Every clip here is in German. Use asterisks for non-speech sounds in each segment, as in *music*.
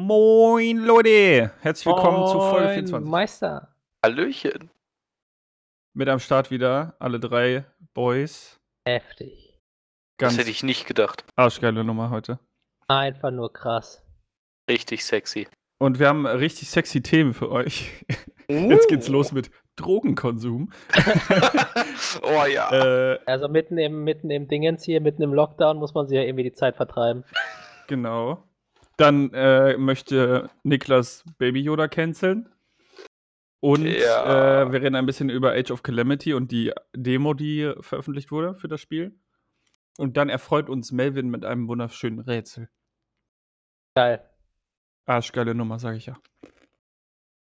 Moin Leute, herzlich willkommen zu Folge Moin, 24. Meister. Hallöchen. Mit am Start wieder alle drei Boys. Heftig. Das Ganz hätte ich nicht gedacht. arschgeile Nummer heute. Einfach nur krass. Richtig sexy. Und wir haben richtig sexy Themen für euch. Jetzt geht's los mit Drogenkonsum. *laughs* oh ja. Äh, Also mitten im, mitten im Dingens hier, mitten im Lockdown muss man sich ja irgendwie die Zeit vertreiben. genau. Dann äh, möchte Niklas Baby Yoda canceln. Und Ja. äh, wir reden ein bisschen über Age of Calamity und die Demo, die veröffentlicht wurde für das Spiel. Und dann erfreut uns Melvin mit einem wunderschönen Rätsel. Geil. Arschgeile Nummer, sag ich ja.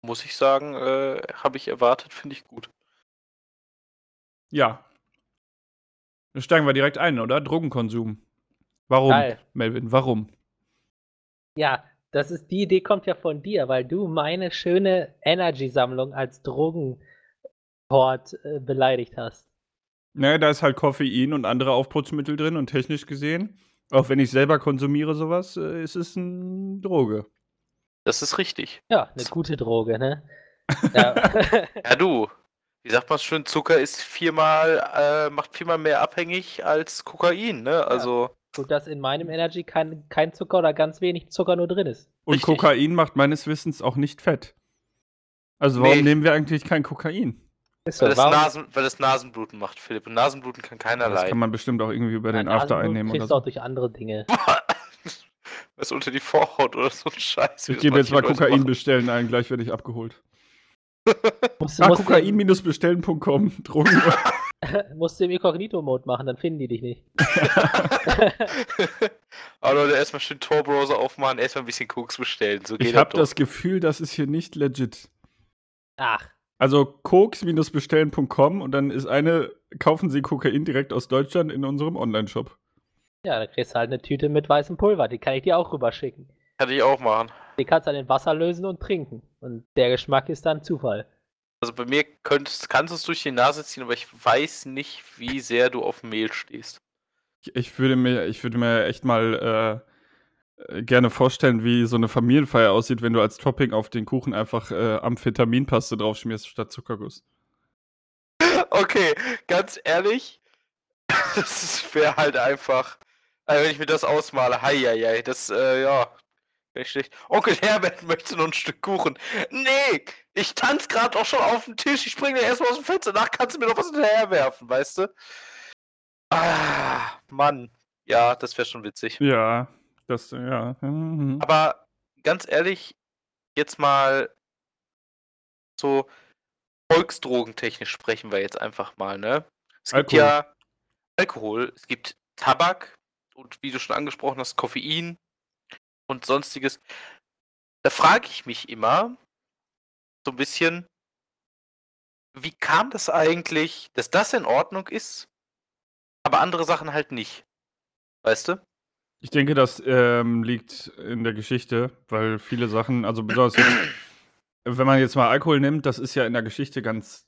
Muss ich sagen, äh, habe ich erwartet, finde ich gut. Ja. Dann steigen wir direkt ein, oder? Drogenkonsum. Warum, Geil. Melvin? Warum? Ja, das ist, die Idee kommt ja von dir, weil du meine schöne Energy-Sammlung als Drogenport äh, beleidigt hast. Naja, da ist halt Koffein und andere Aufputzmittel drin und technisch gesehen, auch wenn ich selber konsumiere sowas, äh, ist es eine Droge. Das ist richtig. Ja, eine gute Droge, ne? *laughs* Ja. Ja, du. Wie sagt man schön, Zucker ist viermal, äh, macht viermal mehr abhängig als Kokain, ne? Also, Gut, dass in meinem Energy kein, kein Zucker oder ganz wenig Zucker nur drin ist. Und Richtig. Kokain macht meines Wissens auch nicht fett. Also warum Nee. nehmen wir eigentlich kein Kokain? Weil, so, das warum- Nasen, weil das Nasenbluten macht, Philipp. Und Nasenbluten kann keiner Das kann leiden. man bestimmt auch irgendwie über den Ja, After Nasenblut einnehmen oder kriegst du auch so. durch andere Dinge. *laughs* Was unter die Vorhaut oder so ein Scheiß. Ich das gebe jetzt mal Kokain machen. bestellen ein, gleich werde ich abgeholt. Musst, Ah, musst, Kokain-bestellen.com. *laughs* Drogen. *laughs* musst du im Inkognito-Mode machen, dann finden die dich nicht. *laughs* Aber Leute, erstmal schön Tor-Browser aufmachen, erstmal ein bisschen Koks bestellen. So geht Ich habe doch. das Gefühl, das ist hier nicht legit. Ach, Also koks-bestellen.com und dann ist eine, kaufen Sie Kokain direkt aus Deutschland in unserem Online-Shop. ja, dann kriegst du halt eine Tüte mit weißem Pulver. Die kann ich dir auch rüberschicken. Kann ich auch machen. Die kannst du dann in Wasser lösen und trinken. Und der Geschmack ist dann Zufall. Also bei mir könntest, kannst du es durch die Nase ziehen, aber ich weiß nicht, wie sehr du auf Mehl stehst. Ich, ich, würde mir, ich würde mir echt mal äh, äh, gerne vorstellen, wie so eine Familienfeier aussieht, wenn du als Topping auf den Kuchen einfach äh, Amphetaminpaste draufschmierst statt Zuckerguss. *laughs* Okay, ganz ehrlich, *laughs* das wäre halt einfach, also wenn ich mir das ausmale, hei, hei, hei, das, äh, ja, schlecht. Onkel *laughs* Herbert möchte noch ein Stück Kuchen. Nee, ich tanz gerade auch schon auf dem Tisch, ich springe erstmal aus dem Fenster, nach kannst du mir noch was hinterherwerfen, weißt du? Ah, Mann, ja, das wäre schon witzig. Ja, das, ja. mhm. Aber ganz ehrlich, jetzt mal so volksdrogentechnisch sprechen wir jetzt einfach mal, ne? Es gibt Alkohol. ja Alkohol, es gibt Tabak und wie du schon angesprochen hast, Koffein und sonstiges. Da frage ich mich immer so ein bisschen, wie kam das eigentlich, dass das in Ordnung ist, aber andere Sachen halt nicht? Weißt du? Ich denke, das ähm, liegt in der Geschichte, weil viele Sachen, also besonders *clears throat* wenn man jetzt mal Alkohol nimmt, das ist ja in der Geschichte ganz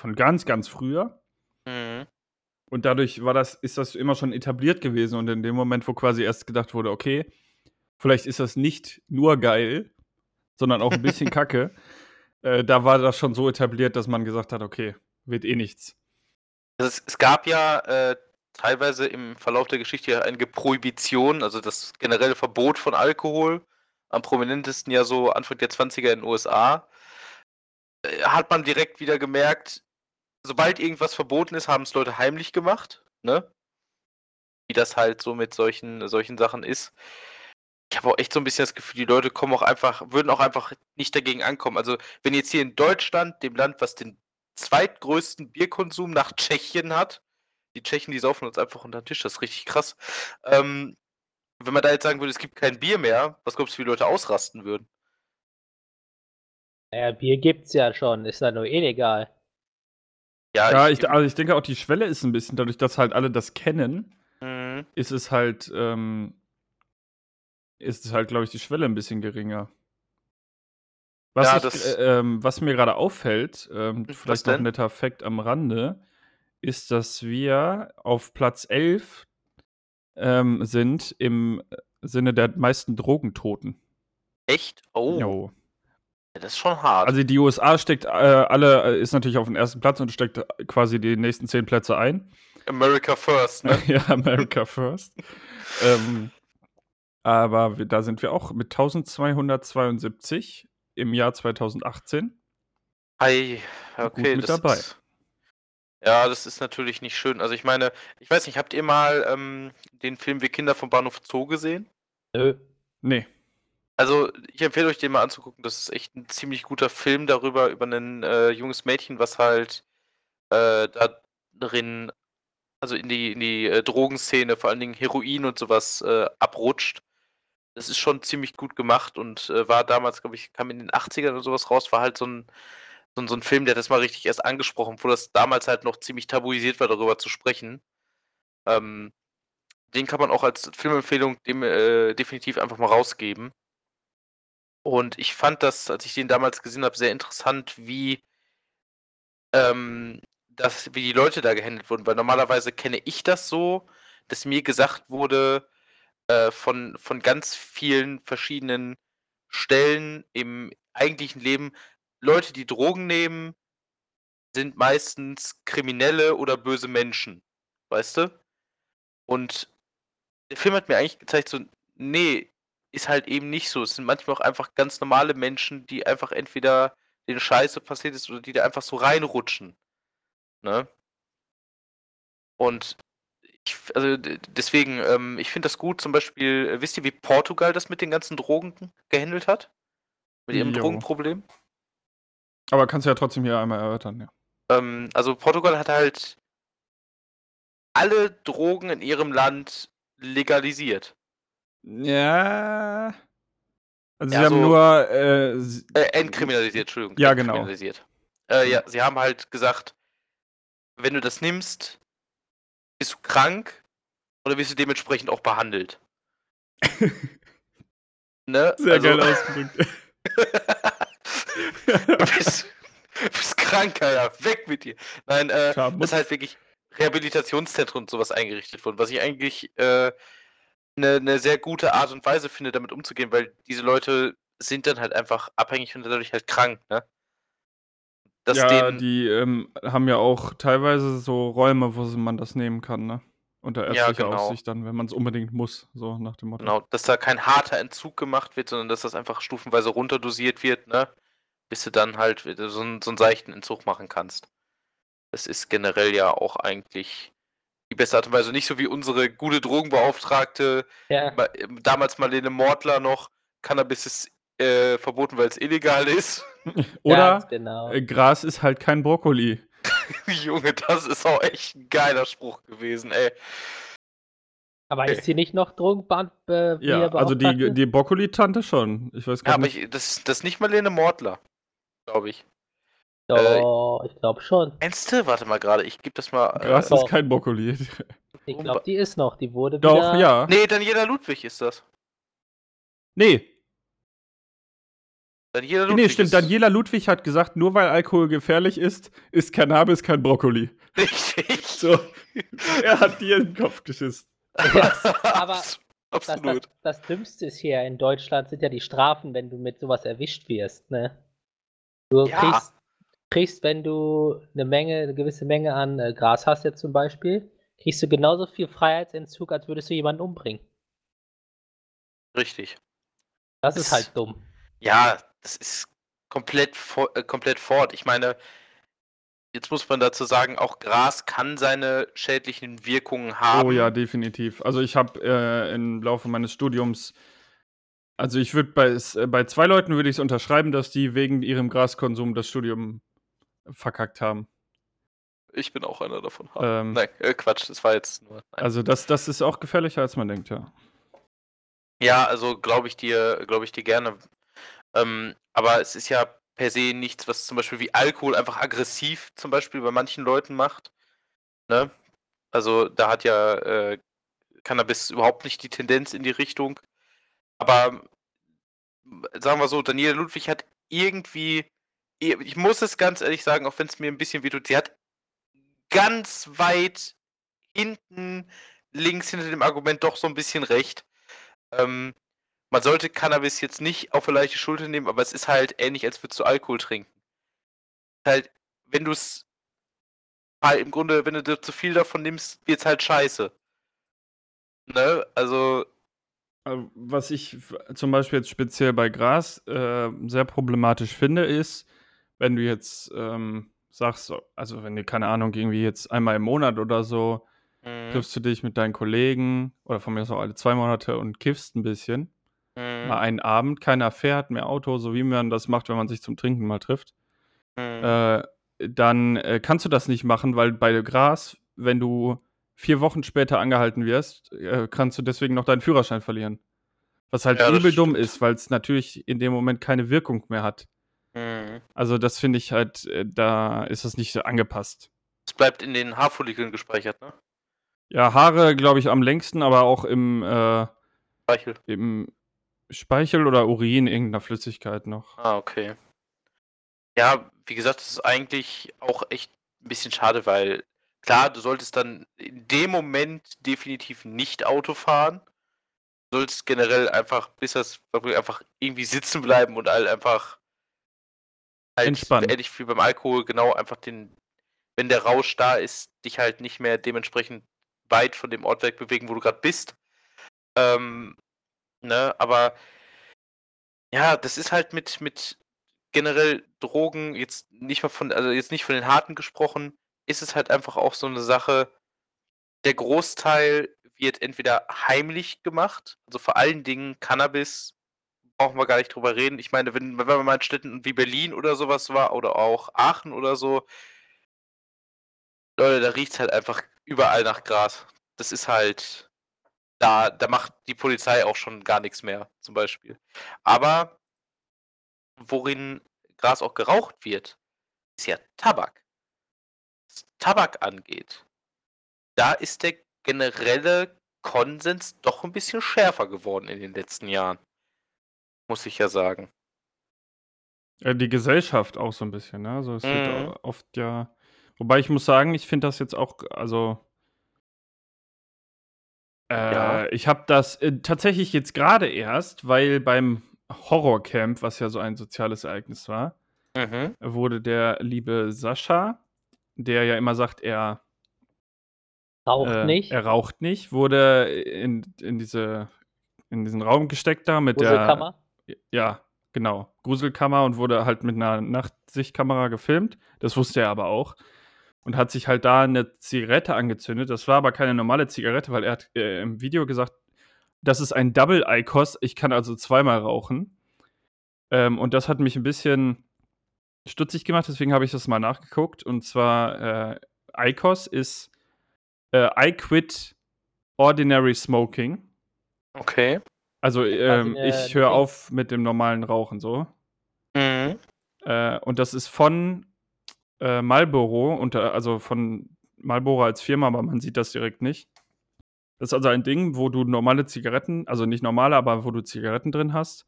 von ganz, ganz früher. Mhm. Und dadurch war das, ist das immer schon etabliert gewesen. Und in dem Moment, wo quasi erst gedacht wurde, okay, vielleicht ist das nicht nur geil, sondern auch ein bisschen *laughs* kacke, äh, da war das schon so etabliert, dass man gesagt hat, okay, wird eh nichts. Also es, es gab ja äh, teilweise im Verlauf der Geschichte ja einige Prohibitionen, also das generelle Verbot von Alkohol. Am prominentesten ja so Anfang der 20er in den USA. Äh, hat man direkt wieder gemerkt, sobald irgendwas verboten ist, haben es Leute heimlich gemacht, ne? Wie das halt so mit solchen, solchen Sachen ist. Ich habe auch echt so ein bisschen das Gefühl, die Leute kommen auch einfach, würden auch einfach nicht dagegen ankommen. Also, wenn jetzt hier in Deutschland, dem Land, was den zweitgrößten Bierkonsum nach Tschechien hat, die Tschechen, die saufen uns einfach unter den Tisch, das ist richtig krass. Ähm, wenn man da jetzt sagen würde, es gibt kein Bier mehr, was glaubst du, wie Leute ausrasten würden? Naja, Bier gibt's ja schon. Ist ja nur illegal. Ja, ich, also ich denke auch, die Schwelle ist ein bisschen, dadurch, dass halt alle das kennen, Mhm. ist es halt, ähm, ist es halt, glaube ich, die Schwelle ein bisschen geringer. Was, Ja, ich, äh, ähm, was mir gerade auffällt, ähm, vielleicht noch ein netter Fakt am Rande, ist, dass wir auf Platz 11 ähm, sind im Sinne der meisten Drogentoten. Echt? Oh, Jo. das ist schon hart. Also die USA steckt äh, alle, äh, ist natürlich auf dem ersten Platz und steckt äh, quasi die nächsten zehn Plätze ein. America first, ne? *laughs* ja, America first. *laughs* ähm, aber wir, da sind wir auch mit 1272 im Jahr 2018. Ei, okay, mit das dabei. Ist, ja, das ist natürlich nicht schön. Also ich meine, ich weiß nicht, habt ihr mal ähm, den Film Wir Kinder vom Bahnhof Zoo gesehen? Nö. Nee. Also ich empfehle euch den mal anzugucken. Das ist echt ein ziemlich guter Film darüber, über ein äh, junges Mädchen, was halt äh, da drin, also in die, in die äh, Drogenszene, vor allen Dingen Heroin und sowas äh, abrutscht. Das ist schon ziemlich gut gemacht und äh, war damals, glaube ich, kam in den 80ern oder sowas raus, war halt so ein, so, so ein Film, der das mal richtig erst angesprochen, wo das damals halt noch ziemlich tabuisiert war, darüber zu sprechen. Ähm, den kann man auch als Filmempfehlung dem, äh, definitiv einfach mal rausgeben. Und ich fand das, als ich den damals gesehen habe, sehr interessant, wie, ähm, das, wie die Leute da gehandelt wurden. Weil normalerweise kenne ich das so, dass mir gesagt wurde, äh, von, von ganz vielen verschiedenen Stellen im eigentlichen Leben, Leute, die Drogen nehmen, sind meistens Kriminelle oder böse Menschen. Weißt du? Und der Film hat mir eigentlich gezeigt, so, nee, ist halt eben nicht so. Es sind manchmal auch einfach ganz normale Menschen, die einfach entweder den Scheiße passiert ist oder die da einfach so reinrutschen. Ne? Und ich, also d- deswegen, ähm, ich finde das gut. Zum Beispiel, äh, wisst ihr, wie Portugal das mit den ganzen Drogen gehandelt hat? Mit ihrem Jo. Drogenproblem? Aber kannst du ja trotzdem hier einmal erörtern, ja. Ähm, also Portugal hat halt alle Drogen in ihrem Land legalisiert. Ja. Also Ja, sie haben so- nur äh, s- Äh, entkriminalisiert, Entschuldigung. Ja, genau. Entkriminalisiert. Äh, ja, sie haben halt gesagt, wenn du das nimmst, bist du krank oder wirst du dementsprechend auch behandelt. *laughs* ne? sehr Also- geil ausgedrückt. du *laughs* bist, bist krank, Alter. Weg mit dir. Nein, äh, muss- ist halt wirklich Rehabilitationszentren und sowas eingerichtet worden, was ich eigentlich äh, eine ne sehr gute Art und Weise finde, damit umzugehen, weil diese Leute sind dann halt einfach abhängig und dadurch halt krank, ne? Dass ja, denen, die ähm, haben ja auch teilweise so Räume, wo man das nehmen kann, ne? Unter Ja, ärztlicher genau. Aufsicht dann, wenn man es unbedingt muss, so nach dem Motto. Genau, dass da kein harter Entzug gemacht wird, sondern dass das einfach stufenweise runterdosiert wird, ne? Bis du dann halt wieder so einen, so einen seichten Entzug machen kannst. Das ist generell ja auch eigentlich die beste Art und Weise. Nicht so wie unsere gute Drogenbeauftragte, Ja. ma- damals Marlene Mordler noch, Cannabis ist äh, verboten, weil es illegal ist. *laughs* Oder genau. äh, Gras ist halt kein Brokkoli. *laughs* Junge, das ist auch echt ein geiler Spruch gewesen, ey. Aber ist sie nicht noch Drogenband? Äh, Ja, also die, die Brokkoli-Tante schon. Ich weiß Ja, gar aber nicht. ich, das, das ist nicht Marlene Mordler, glaube ich. Doch, ich glaube schon. Meinst du? Warte mal gerade, ich gebe das mal. Gras Äh, ist Doch. kein Brokkoli. Ich glaube, die ist noch. Die wurde Doch, wieder. ja. nee, Daniela Ludwig ist das. Nee, Daniela nee, Ludwig stimmt. ist Daniela Ludwig hat gesagt, nur weil Alkohol gefährlich ist, ist Cannabis kein Brokkoli. Richtig. So. er hat dir in den Kopf geschissen. Aber Abs- Das, das, Absolut. das Dümmste ist hier in Deutschland sind ja die Strafen, wenn du mit sowas erwischt wirst, ne? Du Ja. kriegst, kriegst, wenn du eine Menge, eine gewisse Menge an äh, Gras hast jetzt zum Beispiel, kriegst du genauso viel Freiheitsentzug, als würdest du jemanden umbringen. Richtig. Das ist Das- halt dumm. Ja, das ist komplett, äh, komplett fort. Ich meine, jetzt muss man dazu sagen, auch Gras kann seine schädlichen Wirkungen haben. Oh ja, definitiv. Also ich habe äh, im Laufe meines Studiums, also ich würde bei, äh, bei zwei Leuten würde ich es unterschreiben, dass die wegen ihrem Graskonsum das Studium verkackt haben. Ich bin auch einer davon. Ähm, Nein, äh, Quatsch, das war jetzt nur. Nein. Also das, das ist auch gefährlicher, als man denkt, ja. Ja, also glaube ich dir, glaube ich dir gerne. Ähm, aber es ist ja per se nichts, was zum Beispiel wie Alkohol einfach aggressiv zum Beispiel bei manchen Leuten macht. Ne? Also da hat ja äh, Cannabis überhaupt nicht die Tendenz in die Richtung. Aber sagen wir so, Daniela Ludwig hat irgendwie, ich muss es ganz ehrlich sagen, auch wenn es mir ein bisschen wehtut, sie hat ganz weit hinten links hinter dem Argument doch so ein bisschen recht. Ähm, man sollte Cannabis jetzt nicht auf eine leichte Schulter nehmen, aber es ist halt ähnlich, als würdest du Alkohol trinken. Halt, wenn du es halt im Grunde, wenn du zu viel davon nimmst, wird's halt scheiße. Ne? Also. Äh, was ich zum Beispiel jetzt speziell bei Gras äh, sehr problematisch finde, ist, wenn du jetzt ähm, sagst, also wenn du, keine Ahnung, irgendwie jetzt einmal im Monat oder so, mhm. triffst du dich mit deinen Kollegen oder von mir aus auch alle zwei Monate und kiffst ein bisschen. Mhm. Mal einen Abend, keiner fährt mehr Auto, so wie man das macht, wenn man sich zum Trinken mal trifft. Mhm. Äh, dann äh, kannst du das nicht machen, weil bei Gras, wenn du vier Wochen später angehalten wirst, äh, kannst du deswegen noch deinen Führerschein verlieren. Was halt ja, übel dumm ist, weil es natürlich in dem Moment keine Wirkung mehr hat. Mhm. Also das finde ich halt, äh, da ist das nicht angepasst. Es bleibt in den Haarfollikeln gespeichert, ne? Ja, Haare, glaube ich, am längsten, aber auch im äh, Speichel. Im Speichel oder Urin irgendeiner Flüssigkeit noch. Ah, okay. Ja, wie gesagt, das ist eigentlich auch echt ein bisschen schade, weil klar, du solltest dann in dem Moment definitiv nicht Auto fahren. Du solltest generell einfach, bis das einfach irgendwie sitzen bleiben und halt einfach halt Entspannen. ähnlich wie beim Alkohol, genau, einfach den, wenn der Rausch da ist, dich halt nicht mehr dementsprechend weit von dem Ort wegbewegen, wo du gerade bist. Ähm, ne, aber ja, das ist halt mit, mit generell Drogen, jetzt nicht mal von, also jetzt nicht von den harten gesprochen, ist es halt einfach auch so eine Sache, der Großteil wird entweder heimlich gemacht, also vor allen Dingen Cannabis, brauchen wir gar nicht drüber reden. Ich meine, wenn, wenn man mal in Städten wie Berlin oder sowas war oder auch Aachen oder so, Leute, da riecht es halt einfach überall nach Gras. Das ist halt, da, da macht die Polizei auch schon gar nichts mehr, zum Beispiel. Aber worin Gras auch geraucht wird, ist ja Tabak. Was Tabak angeht, da ist der generelle Konsens doch ein bisschen schärfer geworden in den letzten Jahren. Muss ich ja sagen. Die Gesellschaft auch so ein bisschen, ne? Also es mhm. wird oft ja. Wobei ich muss sagen, ich finde das jetzt auch, also äh, ja. ich habe das äh, tatsächlich jetzt gerade erst, weil beim Horrorcamp, was ja so ein soziales Ereignis war, mhm. wurde der liebe Sascha, der ja immer sagt, er raucht äh, nicht. Er raucht nicht, wurde in, in, diese, in diesen Raum gesteckt da mit der. Ja, genau. Gruselkammer und wurde halt mit einer Nachtsichtkamera gefilmt. Das wusste er aber auch. Und hat sich halt da eine Zigarette angezündet. Das war aber keine normale Zigarette, weil er hat äh, im Video gesagt, das ist ein Double ICOS. Ich kann also zweimal rauchen. Ähm, und das hat mich ein bisschen stutzig gemacht, deswegen habe ich das mal nachgeguckt. Und zwar, äh, ICOS ist äh, I Quit Ordinary Smoking. Okay. Also, ähm, ich höre auf mit dem normalen Rauchen so. Mhm. Äh, und das ist von äh, Marlboro, unter, also von Marlboro als Firma, aber man sieht das direkt nicht. Das ist also ein Ding, wo du normale Zigaretten, also nicht normale, aber wo du Zigaretten drin hast.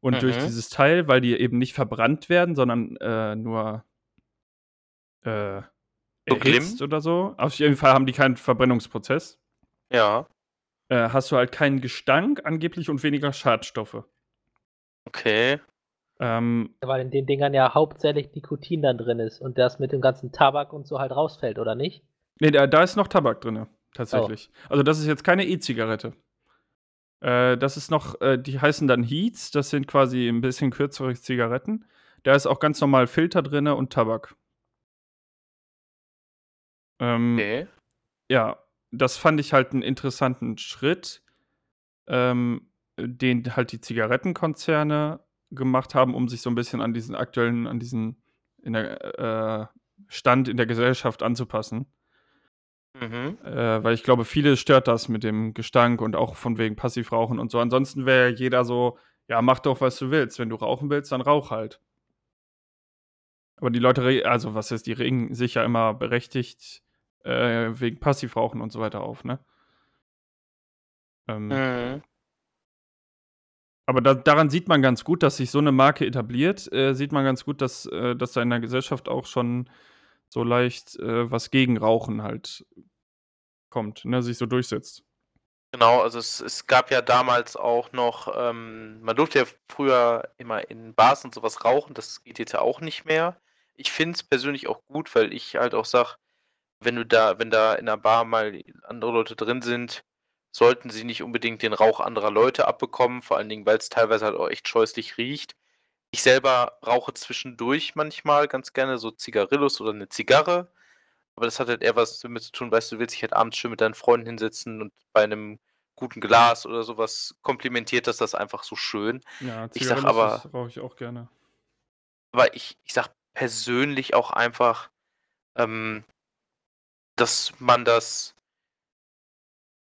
Und mhm. durch dieses Teil, weil die eben nicht verbrannt werden, sondern äh, nur äh, erhitzt oder so. Auf jeden Fall haben die keinen Verbrennungsprozess. Ja. Äh, hast du halt keinen Gestank angeblich und weniger Schadstoffe. Okay. Ähm, weil in den Dingern ja hauptsächlich Nikotin dann drin ist und das mit dem ganzen Tabak und so halt rausfällt, oder nicht? Nee, da, da ist noch Tabak drin tatsächlich. Oh. Also das ist jetzt keine E-Zigarette. Äh, das ist noch, äh, die heißen dann Heats, das sind quasi ein bisschen kürzere Zigaretten. Da ist auch ganz normal Filter drin und Tabak. Ähm, okay. Ja, das fand ich halt einen interessanten Schritt, ähm, den halt die Zigarettenkonzerne gemacht haben, um sich so ein bisschen an diesen aktuellen, an diesen in der, äh, Stand in der Gesellschaft anzupassen. Mhm. Äh, weil ich glaube, viele stört das mit dem Gestank und auch von wegen Passivrauchen und so. Ansonsten wäre jeder so, ja, mach doch, was du willst. Wenn du rauchen willst, dann rauch halt. Aber die Leute, also was ist, die regen sich ja immer berechtigt äh, wegen Passivrauchen und so weiter auf, ne? Ähm, mhm. Aber da, daran sieht man ganz gut, dass sich so eine Marke etabliert. Äh, sieht man ganz gut, dass, äh, dass da in der Gesellschaft auch schon so leicht äh, was gegen Rauchen halt kommt, ne, sich so durchsetzt. Genau, also es, es gab ja damals auch noch, ähm, man durfte ja früher immer in Bars und sowas rauchen, das geht jetzt ja auch nicht mehr. Ich finde es persönlich auch gut, weil ich halt auch sage, wenn du da, wenn da in der Bar mal andere Leute drin sind, sollten sie nicht unbedingt den Rauch anderer Leute abbekommen, vor allen Dingen, weil es teilweise halt auch echt scheußlich riecht. Ich selber rauche zwischendurch manchmal ganz gerne so Zigarillos oder eine Zigarre. Aber das hat halt eher was damit zu tun, weißt du, du willst dich halt abends schön mit deinen Freunden hinsetzen und bei einem guten Glas oder sowas komplimentiert das das einfach so schön. Ja, Ich sag aber- das rauche ich auch gerne. Aber ich, ich sag persönlich auch einfach, ähm, dass man das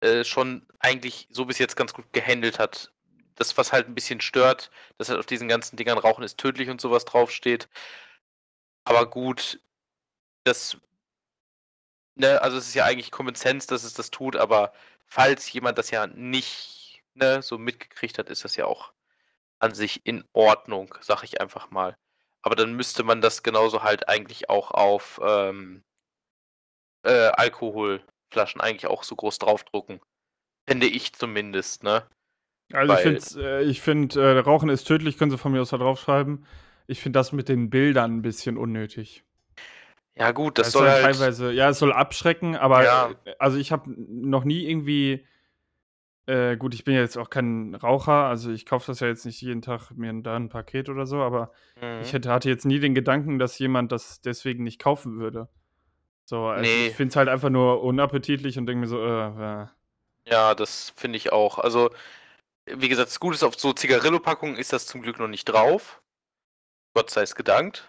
äh, schon eigentlich so bis jetzt ganz gut gehandelt hat. Das, was halt ein bisschen stört, dass halt auf diesen ganzen Dingern Rauchen ist tödlich und sowas draufsteht. Aber gut, das, ne, also es ist ja eigentlich Common Sense, dass es das tut, aber falls jemand das ja nicht, ne, so mitgekriegt hat, ist das ja auch an sich in Ordnung, sag ich einfach mal. Aber dann müsste man das genauso halt eigentlich auch auf ähm, äh, Alkoholflaschen eigentlich auch so groß draufdrucken. Finde ich zumindest, ne? Also Weil- ich finde, äh, ich find, äh, Rauchen ist tödlich, können Sie von mir aus da draufschreiben. Ich finde das mit den Bildern ein bisschen unnötig. Ja gut, das Es soll halt. teilweise, ja, es soll abschrecken, aber Ja. äh, also ich habe noch nie irgendwie, äh, gut, ich bin ja jetzt auch kein Raucher, also ich kaufe das ja jetzt nicht jeden Tag mir da ein Paket oder so, aber Mhm. ich hätte, hatte jetzt nie den Gedanken, dass jemand das deswegen nicht kaufen würde. So, also Nee. ich finde es halt einfach nur unappetitlich und denke mir so, äh, äh. Ja, das finde ich auch. Also, wie gesagt, das Gute ist, auf so Zigarillo-Packungen ist das zum Glück noch nicht drauf. Gott sei es gedankt.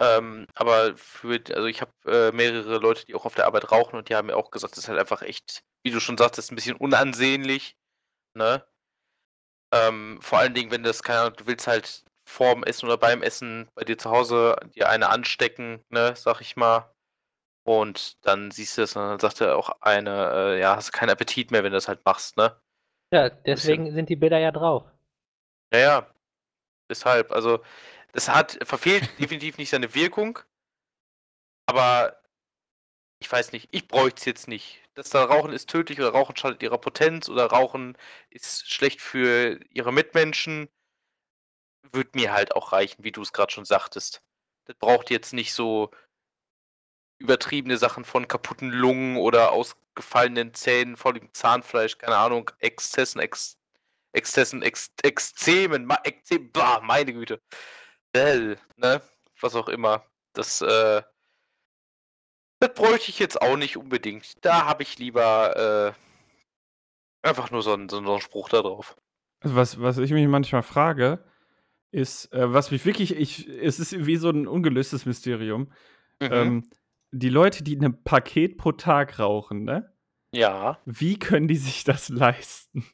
Ähm, aber für, also ich habe äh, mehrere Leute, die auch auf der Arbeit rauchen und die haben mir auch gesagt, das ist halt einfach echt, wie du schon sagtest, ein bisschen unansehnlich. Ne? Ähm, vor allen Dingen, wenn das, keine Ahnung, du willst halt vorm Essen oder beim Essen bei dir zu Hause dir eine anstecken, ne, sag ich mal. Und dann siehst du das und dann sagt er auch eine, äh, ja, hast keinen Appetit mehr, wenn du das halt machst, ne? Ja, deswegen sind die Bilder ja drauf. Ja, ja. Deshalb, also, das hat, verfehlt *laughs* definitiv nicht seine Wirkung. Aber ich weiß nicht, ich bräuchte es jetzt nicht. Dass da Rauchen ist tödlich oder Rauchen schadet ihrer Potenz oder Rauchen ist schlecht für ihre Mitmenschen, würde mir halt auch reichen, wie du es gerade schon sagtest. Das braucht jetzt nicht so übertriebene Sachen von kaputten Lungen oder ausgefallenen Zähnen, vollem Zahnfleisch, keine Ahnung, Exzessen, Ex Exzessen, Ex Exzemen, Ma Exzem, bah, meine Güte. Bell, ne? Was auch immer. Das, äh, das bräuchte ich jetzt auch nicht unbedingt. Da habe ich lieber, äh, einfach nur so einen, so einen Spruch da drauf. Also was, was ich mich manchmal frage, ist, äh, was mich wirklich, ich, es ist wie so ein ungelöstes Mysterium. Mhm. Ähm, die Leute, die ein Paket pro Tag rauchen, ne? ja, Wie können die sich das *laughs* leisten?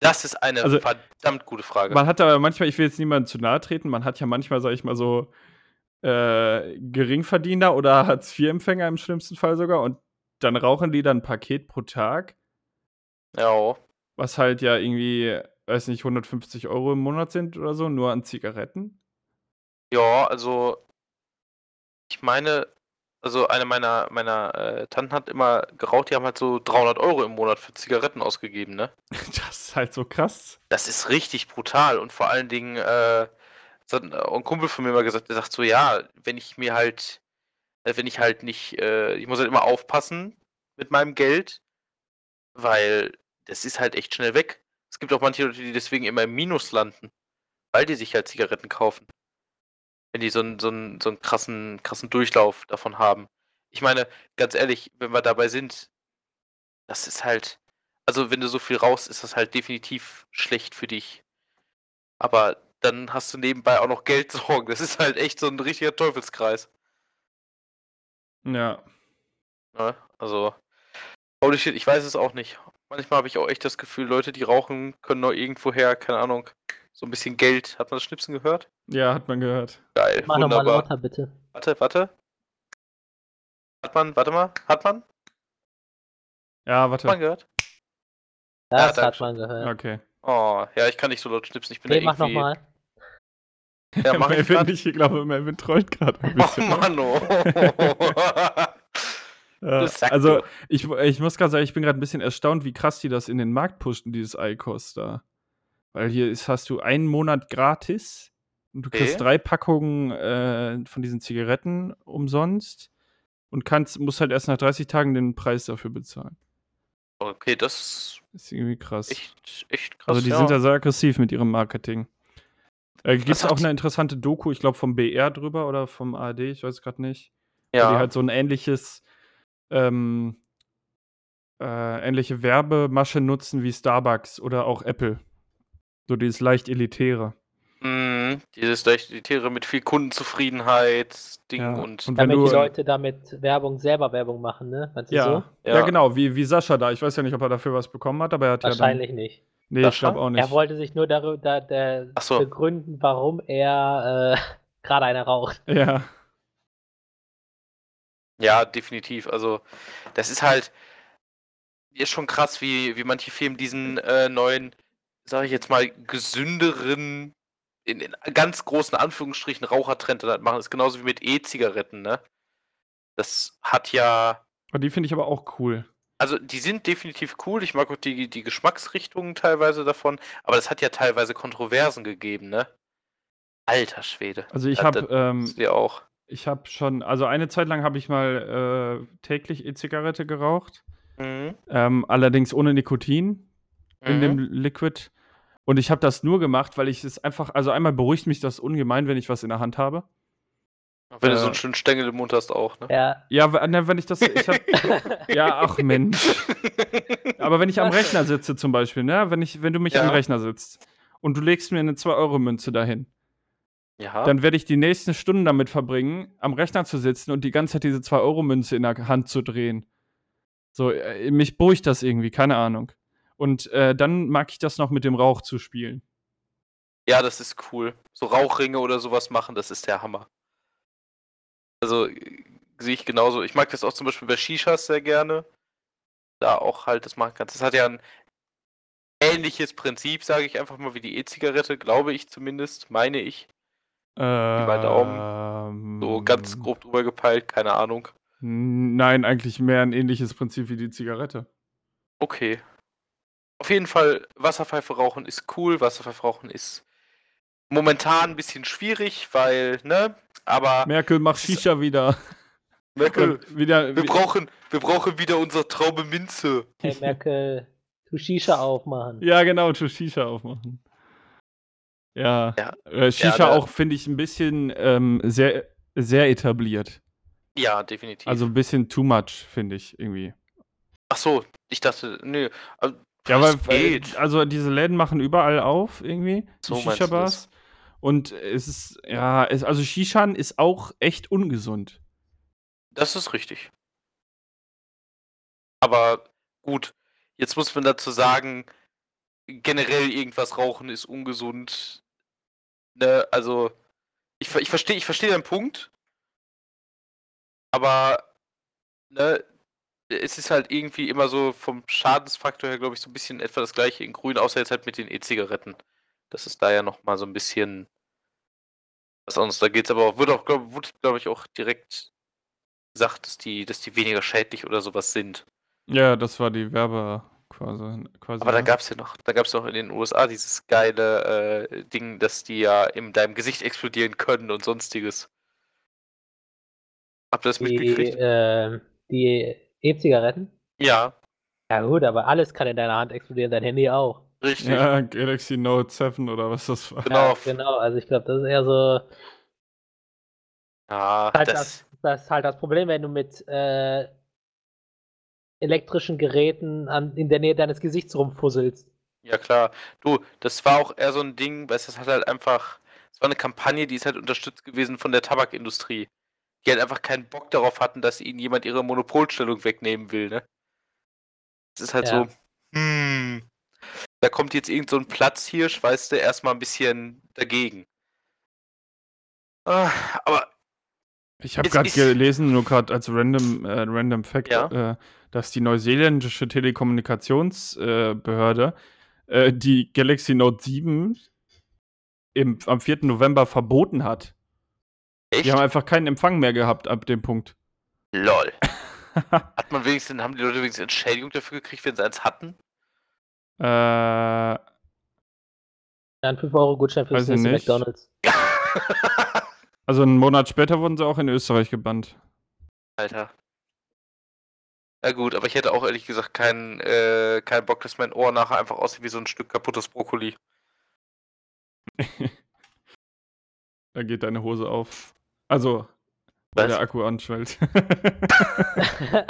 das ist eine Also, verdammt gute Frage. Man hat aber manchmal, ich will jetzt niemandem zu nahe treten, man hat ja manchmal, sag ich mal so, äh, Geringverdiener oder Hartz-IV-Empfänger im schlimmsten Fall sogar und dann rauchen die dann ein Paket pro Tag, ja, was halt ja irgendwie, weiß nicht, 150 Euro im Monat sind oder so, nur an Zigaretten. ja, also ich meine, also eine meiner, meiner äh, Tanten hat immer geraucht, die haben halt so 300 Euro im Monat für Zigaretten ausgegeben, ne? *laughs* Das ist halt so krass. Das ist richtig brutal und vor allen Dingen, äh, hat ein Kumpel von mir mal gesagt, der sagt so, ja, wenn ich mir halt, äh, wenn ich halt nicht, äh, ich muss halt immer aufpassen mit meinem Geld, weil das ist halt echt schnell weg. Es gibt auch manche Leute, die deswegen immer im Minus landen, weil die sich halt Zigaretten kaufen. Wenn die so einen, so einen, so einen krassen, krassen Durchlauf davon haben. Ich meine, ganz ehrlich, wenn wir dabei sind, das ist halt, also wenn du so viel rauchst, ist das halt definitiv schlecht für dich. Aber dann hast du nebenbei auch noch Geldsorgen. Das ist halt echt so ein richtiger Teufelskreis. Ja. Ne? Also, holy shit, ich weiß es auch nicht. Manchmal habe ich auch echt das Gefühl, Leute, die rauchen, können noch irgendwoher, keine Ahnung, so ein bisschen Geld. Hat man das Schnipsen gehört? Ja, hat man gehört. Geil, Mach nochmal wunderbar. lauter, bitte. Warte, warte. Hat man, warte mal, hat man? Ja, Hat man warte. gehört? Das hat danke man gehört. Okay. Oh, ja, ich kann nicht so laut schnipsen. Ich bin Nee, da mach irgendwie. nochmal. Ja, mach ich Melvin, grad. ich glaube, Melvin träumt gerade ein Oh bisschen. ne? Mann, oh. *laughs* Ja, also, ich, ich muss gerade sagen, ich bin gerade ein bisschen erstaunt, wie krass die das in den Markt pushen, dieses ICOS da. Weil hier ist, hast du einen Monat gratis und du kriegst Okay. drei Packungen äh, von diesen Zigaretten umsonst und kannst, musst halt erst nach 30 Tagen den Preis dafür bezahlen. Okay, das ist irgendwie krass. echt, echt krass. also die ja. sind da sehr aggressiv mit ihrem Marketing. Äh, Gibt es auch eine interessante Doku, ich glaube vom BR drüber oder vom ARD, ich weiß gerade nicht. Ja. die halt so ein ähnliches, ähm, äh, ähnliche Werbemasche nutzen wie Starbucks oder auch Apple. So dieses leicht elitäre. Mhm, dieses leicht Tiere mit viel Kundenzufriedenheit Ding Ja, und, und wenn Damit du die Leute damit Werbung selber Werbung machen, ne? Meinst du ja, so? ja. Ja. genau, wie, wie Sascha da. Ich weiß ja nicht, ob er dafür was bekommen hat, aber er hat Wahrscheinlich ja dann. nicht. Nee, ich Sascha? glaube auch nicht. Er wollte sich nur darüber da, da so. begründen, warum er äh, *laughs* gerade eine raucht. ja. ja, definitiv. Also, das ist halt ist schon krass, wie, wie manche Firmen diesen äh, neuen, sage ich jetzt mal, gesünderen, in, in ganz großen Anführungsstrichen Rauchertrend halt machen. Das ist genauso wie mit E-Zigaretten, ne? Das hat ja, Aber die finde ich aber auch cool. also die sind definitiv cool. Ich mag auch die, die Geschmacksrichtungen teilweise davon, aber das hat ja teilweise Kontroversen gegeben, ne? Alter Schwede. Also ich habe ähm, ja auch. ich habe schon, also eine Zeit lang habe ich mal äh, täglich E-Zigarette geraucht. Mhm. Ähm, allerdings ohne Nikotin in Mhm. dem Liquid. Und ich habe das nur gemacht, weil ich es einfach, also einmal beruhigt mich das ungemein, wenn ich was in der Hand habe. Wenn du so äh, einen schönen Stängel im Mund hast auch, ne? Ja. Ja, wenn ich das, ich hab, *laughs* ja, ach Mensch. Aber wenn ich am? Rechner sitze zum Beispiel, ne, wenn ich, wenn du mich Ja. am Rechner sitzt und du legst mir eine 2-Euro-Münze dahin, ja. dann werde ich die nächsten Stunden damit verbringen, am Rechner zu sitzen und die ganze Zeit diese 2-Euro-Münze in der Hand zu drehen. So, äh, mich beruhigt das irgendwie, keine Ahnung. Und äh, dann mag ich das noch mit dem Rauch zu spielen. Ja, das ist cool. So Rauchringe oder sowas machen, das ist der Hammer. Also äh, sehe ich genauso. Ich mag das auch zum Beispiel bei Shishas sehr gerne. Da auch halt das machen kannst. Das hat ja ein ähnliches Prinzip, sage ich einfach mal, wie die E-Zigarette, glaube ich zumindest, meine ich. Äh, bei Daumen. So ganz grob drüber gepeilt, keine Ahnung. Nein, eigentlich mehr ein ähnliches Prinzip wie die Zigarette. Okay. Auf jeden Fall, Wasserpfeife rauchen ist cool. Wasserpfeife rauchen ist momentan ein bisschen schwierig, weil, ne? Aber Merkel macht Shisha wieder. Merkel, wieder wir brauchen, wir brauchen wieder unsere Traube Minze. Hey Merkel, tu Shisha aufmachen. Ja, genau, tu Shisha aufmachen. Ja. Ja. Äh, Shisha Ja, da- auch, finde ich, ein bisschen ähm, sehr, sehr etabliert. Ja, definitiv. Also ein bisschen too much, finde ich, irgendwie. Ach so, ich dachte, nö. Ja, aber also diese Läden machen überall auf, irgendwie. So Shisha-Bars. Und es ist, ja, es, also Shishan ist auch echt ungesund. Das ist richtig. Aber gut, jetzt muss man dazu sagen, generell irgendwas rauchen ist ungesund. Ne, also, ich, ich verstehe ich versteh deinen Punkt. Aber, ne, es ist halt irgendwie immer so vom Schadensfaktor her, glaube ich, so ein bisschen etwa das gleiche in Grün, außer jetzt halt mit den E-Zigaretten. Das ist da ja nochmal so ein bisschen was anderes. Da geht's aber auch, wird auch, glaube glaub ich, auch direkt gesagt, dass die, dass die weniger schädlich oder sowas sind. Ja, das war die Werbe quasi. quasi Aber da ne? gab's ja noch, da gab's noch in den USA dieses geile äh, Ding, dass die ja in deinem Gesicht explodieren können und sonstiges. Habt ihr das Die, mitgekriegt? ähm, die E-Zigaretten? Ja, Ja gut, aber alles kann in deiner Hand explodieren, dein Handy auch. richtig. Ja, Galaxy Note 7 oder was das war. Genau. Ja, genau, also ich glaube, das ist eher so Ja, halt das, das, das ist halt das Problem, wenn du mit äh, elektrischen Geräten an, in der Nähe deines Gesichts rumfusselst. ja klar. Du, das war auch eher so ein Ding, weißt du, das hat halt einfach, es war eine Kampagne, die ist halt unterstützt gewesen von der Tabakindustrie. Die halt einfach keinen Bock darauf hatten, dass ihnen jemand ihre Monopolstellung wegnehmen will, ne? Es ist halt Ja. so, hm, da kommt jetzt irgend so ein Platzhirsch, weißt du, erstmal ein bisschen dagegen. Ah, aber Ich habe gerade gelesen, nur gerade als random, äh, random Fact, Ja. äh, dass die neuseeländische Telekommunikationsbehörde äh, Behörde, äh, die Galaxy Note 7 im, am 4. November verboten hat. Echt? Die haben einfach keinen Empfang mehr gehabt ab dem Punkt. Lol. *laughs* Hat man wenigstens, haben die Leute wenigstens Entschädigung dafür gekriegt, wenn sie eins hatten? äh, Ja, ein 5-Euro-Gutschein fürs Weiß ich nächste nicht. McDonalds. *laughs* also einen Monat später wurden sie auch in Österreich gebannt. Alter. Ja gut, aber ich hätte auch ehrlich gesagt keinen, äh, keinen Bock, dass mein Ohr nachher einfach aussieht wie so ein Stück kaputtes Brokkoli. *laughs* da geht deine Hose auf. Also, weil Was? der Akku anschwellt. *laughs*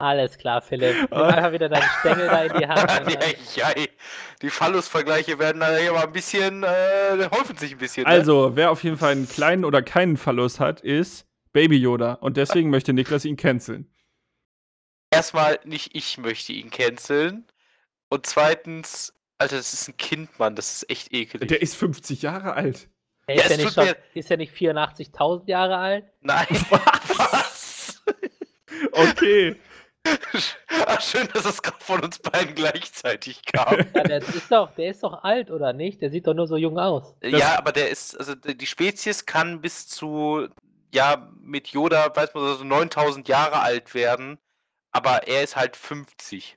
Alles klar, Philipp. *laughs* Nimm Ah. einfach wieder deinen Stängel da in die Hand. ja, *laughs* ja, die Phallus-Vergleiche werden da hier mal ein bisschen, äh, häufen sich ein bisschen. Ne? also, wer auf jeden Fall einen kleinen oder keinen Verlust hat, ist Baby Yoda. Und deswegen möchte Niklas ihn canceln. Erstmal, nicht ich möchte ihn canceln. Und zweitens, Alter, das ist ein Kind, Mann, das ist echt ekelig. Der ist 50 Jahre alt. Er Ja, ist, ja nicht schon, ist ja nicht 84.000 Jahre alt? Nein, *laughs* was? Okay. *laughs* Ach, schön, dass es gerade von uns beiden gleichzeitig kam. *laughs* Ja, der ist doch, der ist doch alt, oder nicht? Der sieht doch nur so jung aus. ja, aber der ist, also die Spezies kann bis zu, ja, mit Yoda, weiß man, so 9000 Jahre alt werden, aber er ist halt 50.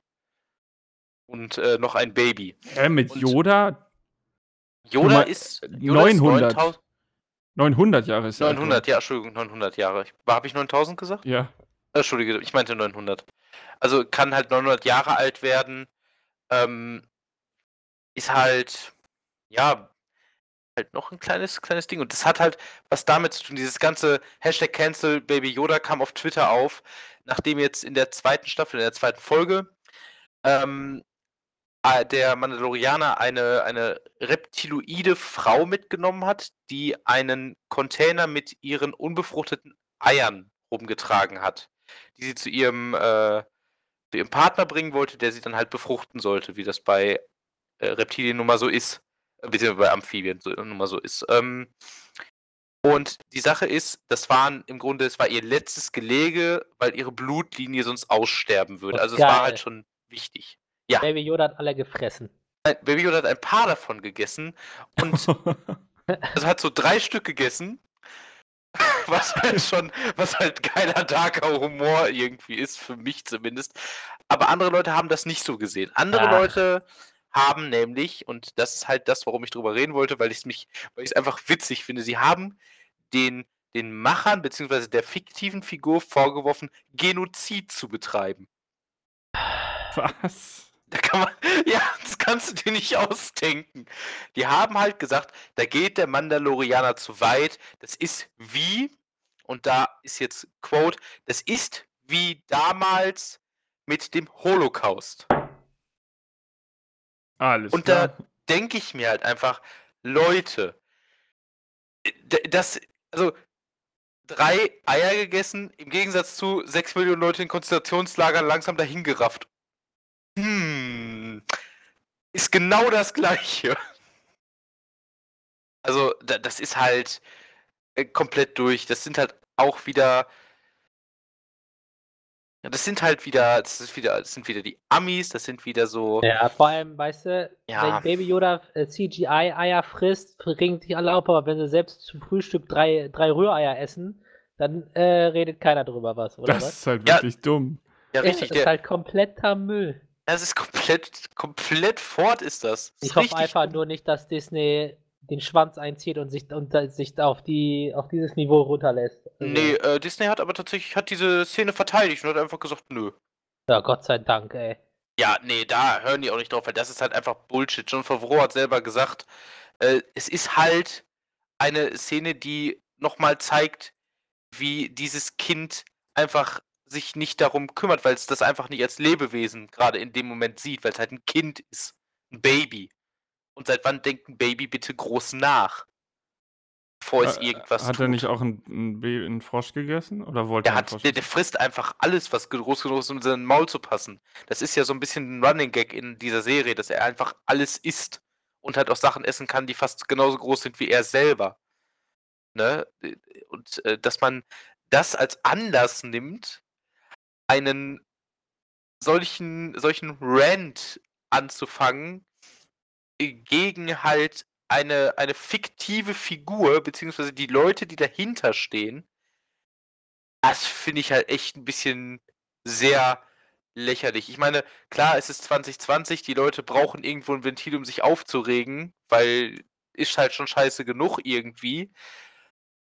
Und äh, noch ein Baby. Äh, mit Und- Yoda Yoda Nummer- ist. Yoda 900. Ist 9000 900 Jahre ist er. alt 900, ja, Entschuldigung, 900 Jahre. Habe ich 9000 gesagt? Ja. Entschuldige, ich meinte 900. Also kann halt 900 Jahre alt werden. Ähm, ist halt, ja, halt noch ein kleines, kleines Ding. Und das hat halt was damit zu tun. Dieses ganze Hashtag Cancel Baby Yoda kam auf Twitter auf, nachdem jetzt in der zweiten Staffel, in der zweiten Folge, ähm, äh, der Mandalorianer eine, eine reptiloide Frau mitgenommen hat, die einen Container mit ihren unbefruchteten Eiern rumgetragen hat, die sie zu ihrem, äh, zu ihrem Partner bringen wollte, der sie dann halt befruchten sollte, wie das bei äh, Reptilien nun mal so ist. Äh, Beziehungsweise bei Amphibien nun mal so ist. Ähm, und die Sache ist, das waren im Grunde, es war ihr letztes Gelege, weil ihre Blutlinie sonst aussterben würde. Oh, Also es war geil. halt schon wichtig. Ja. Baby Yoda hat alle gefressen. Nein, Baby Yoda hat ein paar davon gegessen und *laughs* also hat so drei Stück gegessen. *laughs* Was halt schon, was halt geiler, darker Humor irgendwie ist, für mich zumindest. Aber andere Leute haben das nicht so gesehen. Andere Ach. Leute haben nämlich, und das ist halt das, warum ich drüber reden wollte, weil ich es mich, weil ich es einfach witzig finde, sie haben den, den Machern beziehungsweise der fiktiven Figur vorgeworfen, Genozid zu betreiben. Was? Da kann man, *laughs* ja, das kannst du dir nicht ausdenken. Die haben halt gesagt, da geht der Mandalorianer zu weit. Das ist wie, und da ist jetzt Quote, das ist wie damals mit dem Holocaust. Alles Und klar. da denke ich mir halt einfach, Leute, d- das, also drei Eier gegessen, im Gegensatz zu sechs Millionen Leute in Konzentrationslagern langsam dahingerafft. Ist genau das Gleiche. Also, da, das ist halt äh, komplett durch. Das sind halt auch wieder. Ja, das sind halt wieder, das ist wieder, das sind wieder die Amis, das sind wieder so. Ja, vor allem, weißt du, Ja. wenn Baby Yoda äh, CGI-Eier frisst, regen sich alle auf, aber wenn sie selbst zum Frühstück drei, drei Rühreier essen, dann äh, redet keiner drüber was, oder Das was? ist halt Ja. wirklich dumm. Ja, Ja, richtig. das ist Der, halt kompletter Müll. Das ist komplett, komplett fort ist das. das Ich ist hoffe einfach nur nicht, dass Disney den Schwanz einzieht und sich, und sich auf, die, auf dieses Niveau runterlässt. Also, Nee, äh, Disney hat aber tatsächlich hat diese Szene verteidigt und hat einfach gesagt, nö. Ja, Gott sei Dank, ey. Ja, nee, da hören die auch nicht drauf, weil das ist halt einfach Bullshit. John Favreau hat selber gesagt, äh, es ist halt eine Szene, die nochmal zeigt, wie dieses Kind einfach sich nicht darum kümmert, weil es das einfach nicht als Lebewesen gerade in dem Moment sieht, weil es halt ein Kind ist, ein Baby. Und seit wann denkt ein Baby bitte groß nach? Bevor es Äh, irgendwas Hat tut. er nicht auch einen, einen, Frosch gegessen? Oder wollte Der, er hat, der, der frisst einfach alles, was groß genug ist, um in sein Maul zu passen. Das ist ja so ein bisschen ein Running Gag in dieser Serie, dass er einfach alles isst und halt auch Sachen essen kann, die fast genauso groß sind wie er selber. Ne? Und äh, dass man das als Anlass nimmt, einen solchen, solchen Rant anzufangen äh, gegen halt eine, eine fiktive Figur, beziehungsweise die Leute, die dahinter stehen, Das finde ich halt echt ein bisschen sehr lächerlich. Ich meine, klar, es ist 2020, die Leute brauchen irgendwo ein Ventil, um sich aufzuregen, weil ist halt schon scheiße genug irgendwie.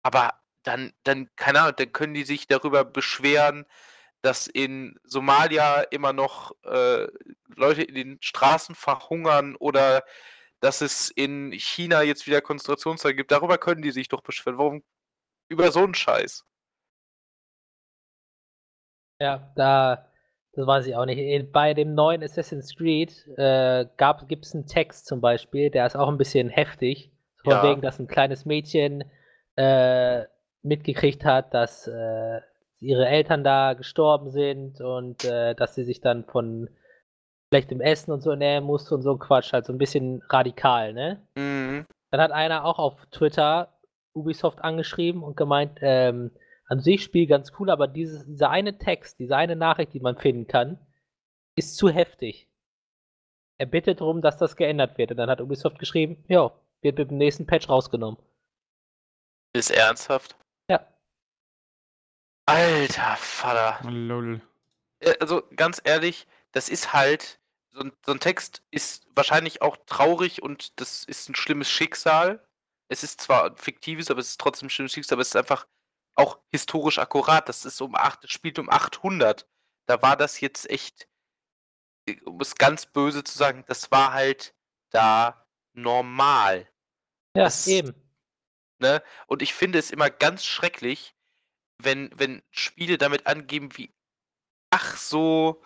Aber dann dann keine Ahnung, dann können die sich darüber beschweren, dass in Somalia immer noch, äh, Leute in den Straßen verhungern oder dass es in China jetzt wieder Konzentrationslager gibt. Darüber können die sich doch beschweren. Warum über so 'n Scheiß? Ja, da das weiß ich auch nicht. Bei dem neuen Assassin's Creed, äh, gab gibt's 'n Text zum Beispiel, der ist auch 'n bisschen heftig, von Ja. wegen, dass 'n kleines Mädchen, äh, mitgekriegt hat, dass, äh, ihre Eltern da gestorben sind und, äh, dass sie sich dann von schlechtem Essen und so ernähren musste und so 'n Quatsch, halt so 'n bisschen radikal, ne? Mhm. Dann hat einer auch auf Twitter Ubisoft angeschrieben und gemeint, ähm, an sich Spiel ganz cool, aber dieses dieser eine Text, diese eine Nachricht, die man finden kann, ist zu heftig. Er bittet drum, dass das geändert wird. Und dann hat Ubisoft geschrieben: „Ja, wird mit dem nächsten Patch rausgenommen.“ Ist ernsthaft? Alter Vater. Lol. Äh, also, ganz ehrlich, das ist halt so 'n so 'n Text ist wahrscheinlich auch traurig und das ist 'n schlimmes Schicksal. Es ist zwar fiktives, aber es ist trotzdem 'n schlimmes Schicksal, aber es ist einfach auch historisch akkurat. Das ist um acht das spielt um 800. Da war das jetzt echt äh, um es ganz böse zu sagen, das war halt da normal. Ja, Das eben. ne? Und ich finde es immer ganz schrecklich, wenn wenn Spiele damit angeben, wie ach so,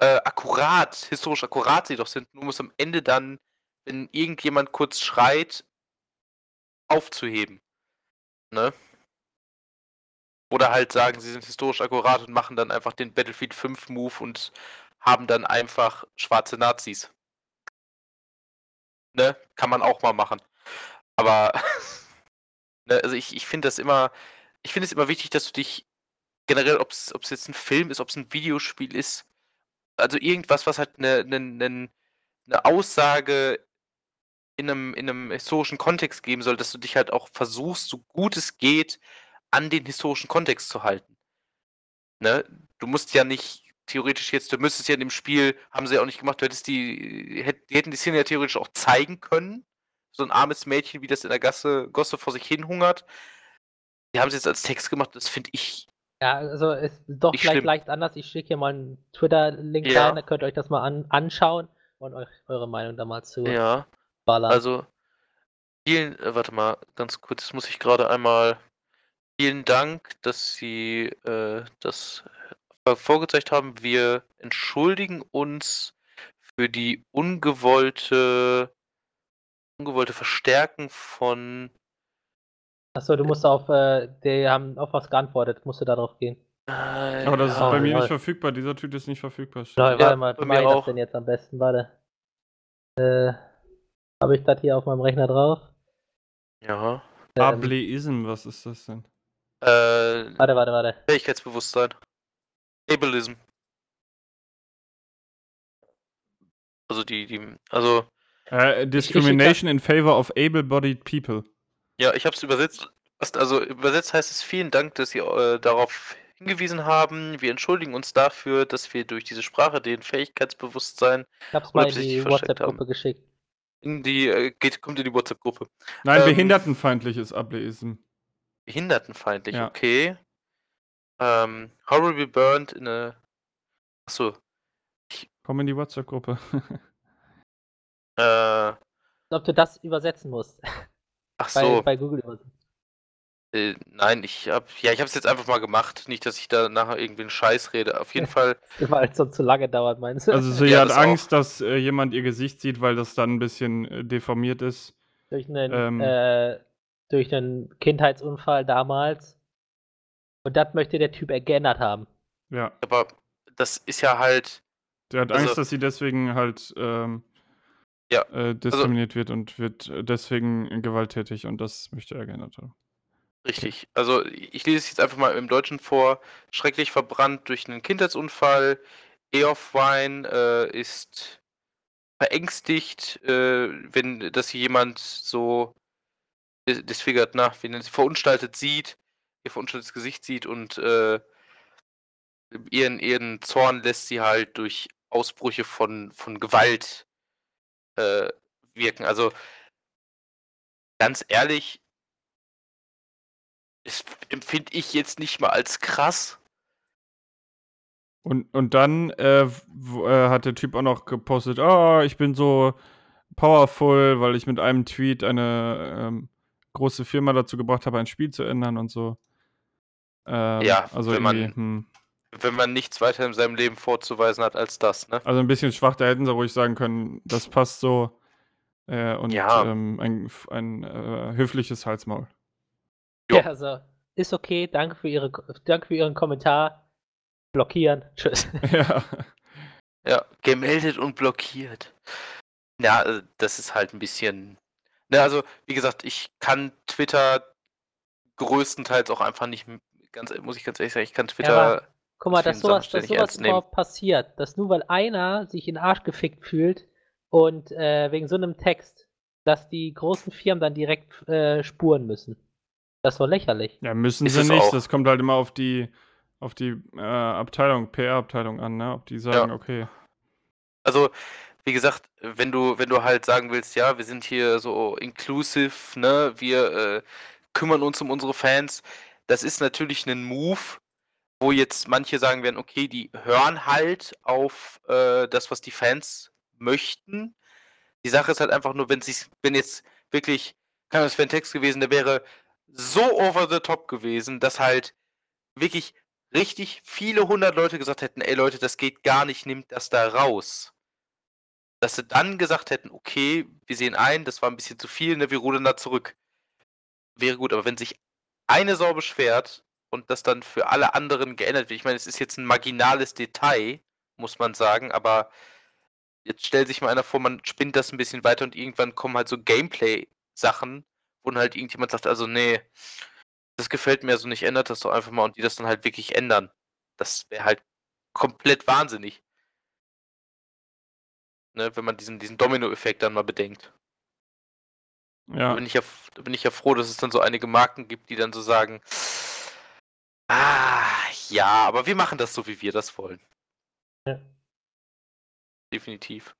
äh, akkurat historisch akkurat sie doch sind, nur um es am Ende dann, wenn irgendjemand kurz schreit aufzuheben, ne? Oder halt sagen, sie sind historisch akkurat und machen dann einfach den Battlefield 5 Move und haben dann einfach schwarze Nazis. Ne? Kann man auch mal machen. Aber *laughs* ne, also ich ich finde das immer ich finde es immer wichtig, dass du dich generell, ob's ob's jetzt 'n Film ist, ob's 'n Videospiel ist, also irgendwas, was halt 'ne 'nen 'nen 'ne Aussage in 'nem in 'nem historischen Kontext geben soll, dass du dich halt auch versuchst, so gut es geht, an den historischen Kontext zu halten. Ne? Du musst ja nicht theoretisch jetzt du müsstest ja in dem Spiel haben sie ja auch nicht gemacht, du hättest die hätt die hätten die Szene ja theoretisch auch zeigen können. So 'n armes Mädchen, wie das in der Gasse Gosse vor sich hin Die haben's jetzt als Text gemacht, das finde ich Ja, also ist doch vielleicht schlimm. leicht anders. Ich schicke hier mal 'n Twitter-Link Ja. rein, da könnt ihr euch das mal an anschauen und euch eure Meinung da mal zu Ja. ballern. Also, vielen äh, warte mal, ganz kurz, jetzt muss ich grade einmal vielen Dank, dass Sie, äh, das, vorgezeigt haben. Wir entschuldigen uns für die ungewollte ungewollte Verstärken von Ach so, du musst auf, äh die haben auf was geantwortet, musst du da drauf gehen. Äh, Aber das ist Ja. bei mir nicht verfügbar. Dieser Typ ist nicht verfügbar. da. warte mal, wie mache ich das denn jetzt am besten? Warte. Äh, habe ich das hier auf meinem Rechner drauf? Ja. Ähm, Ableism, was ist das denn? Äh, warte, warte, warte. Fähigkeitsbewusstsein. Ableism. Also die die also Äh, discrimination in favor of able-bodied people. Ja, ich habe es übersetzt. Also übersetzt heißt es: „Vielen Dank, dass Sie, äh, darauf hingewiesen haben. Wir entschuldigen uns dafür, dass wir durch diese Sprache den Fähigkeitsbewusstsein Ich habe es oder mal in die absichtlich versteckt haben.“ WhatsApp-Gruppe geschickt. In die äh, geht kommt in die WhatsApp-Gruppe. Nein, Ähm. behindertenfeindlich ist Ableism. Behindertenfeindlich, Ja. okay. Ähm, horribly burned in a ach so. Komm in die WhatsApp-Gruppe. *laughs* Äh, Ob du das übersetzen musst. *laughs* ach Bei, so. bei Google übersetzen. Äh, nein, ich habe ja, ich habe es jetzt einfach mal gemacht. Nicht, dass ich da nachher irgendwie 'n Scheiß rede. Auf jeden *laughs* Fall Weil es sonst zu lange dauert, meinst du? Also sie Ja, hat das auch. Angst, dass äh, jemand ihr Gesicht sieht, weil das dann ein bisschen äh, deformiert ist. durch einen ähm. äh, durch 'nen Kindheitsunfall damals. Und das möchte der Typ geändert haben. Ja. aber das ist ja halt Der hat Also- Angst, dass sie deswegen halt ähm, Ja, äh, diskriminiert wird und wird äh, deswegen gewalttätig und das möchte er geändert haben. Richtig. Also, ich lese es jetzt einfach mal im Deutschen vor. Schrecklich verbrannt durch 'nen Kindheitsunfall. Eof Wine, äh, ist verängstigt, äh, wenn dass jemand so dis disfigured, na, wie nennt sich verunstaltet sieht. ihr verunstelltes Gesicht sieht und äh, ihren, ihren Zorn lässt sie halt durch Ausbrüche von, von Gewalt äh, wirken. Also ganz ehrlich, das empfinde ich jetzt nicht mal als krass. Und, und dann äh, äh, hat der Typ auch noch gepostet, oh, ich bin so powerful, weil ich mit einem Tweet eine ähm, große Firma dazu gebracht habe, ein Spiel zu ändern und so. Ähm, Ja, also wenn man- hm, Wenn man nichts weiter in seinem Leben vorzuweisen hat als das, ne? also ein bisschen schwach, da hätten sie ruhig sagen können, das passt so. Äh, und Ja. ähm, ein, ein äh, höfliches Halsmaul. Jo. Ja, also ist okay. Danke für, ihre, danke für Ihren Kommentar. Blockieren. *laughs* Tschüss. *laughs* ja. Ja, gemeldet und blockiert. Ja, äh, das ist halt ein bisschen. Ne, also, wie gesagt, ich kann Twitter größtenteils auch einfach nicht, ganz, muss ich ganz ehrlich sagen, ich kann Twitter. aber Guck mal, dass sowas, dass sowas überhaupt passiert. Dass nur weil einer sich in den Arsch gefickt fühlt und äh, wegen so einem Text, dass die großen Firmen dann direkt äh, spuren müssen. Das doch lächerlich. ja, müssen Ist sie nicht. auch. Das kommt halt immer auf die, auf die äh, Abteilung, PR-Abteilung an, ne? Ob die sagen, okay. Also, wie gesagt, wenn du, wenn du halt sagen willst, ja, wir sind hier so inclusive, ne, wir äh, kümmern uns um unsere Fans, das ist natürlich ein Move, wo jetzt manche sagen werden, okay, die hören halt auf äh, das, was die Fans möchten. Die Sache ist halt einfach nur, wenn sich, wenn jetzt wirklich, kann das wäre ein Text gewesen, der wäre so over the top gewesen, dass halt wirklich richtig viele hundert Leute gesagt hätten, ey Leute, das geht gar nicht, nimmt das da raus. Dass sie dann gesagt hätten, okay, wir sehen ein, das war ein bisschen zu viel, ne, wir rudern da zurück. Wäre gut, aber wenn sich eine Sau beschwert und das dann für alle anderen geändert wird, ich meine, es ist jetzt ein marginales Detail, muss man sagen, aber jetzt stellt sich mal einer vor, man spinnt das ein bisschen weiter und irgendwann kommen halt so Gameplay-Sachen, wo dann halt irgendjemand sagt, also nee, das gefällt mir so nicht, ändert das doch einfach mal und die das dann halt wirklich ändern. Das wäre halt komplett wahnsinnig. Ne, wenn man diesen, diesen Domino-Effekt dann mal bedenkt. Da Ja. bin ich ja, da bin ich ja froh, dass es dann so einige Marken gibt, die dann so sagen, ah, ja, aber wir machen das so, wie wir das wollen. Ja. Definitiv.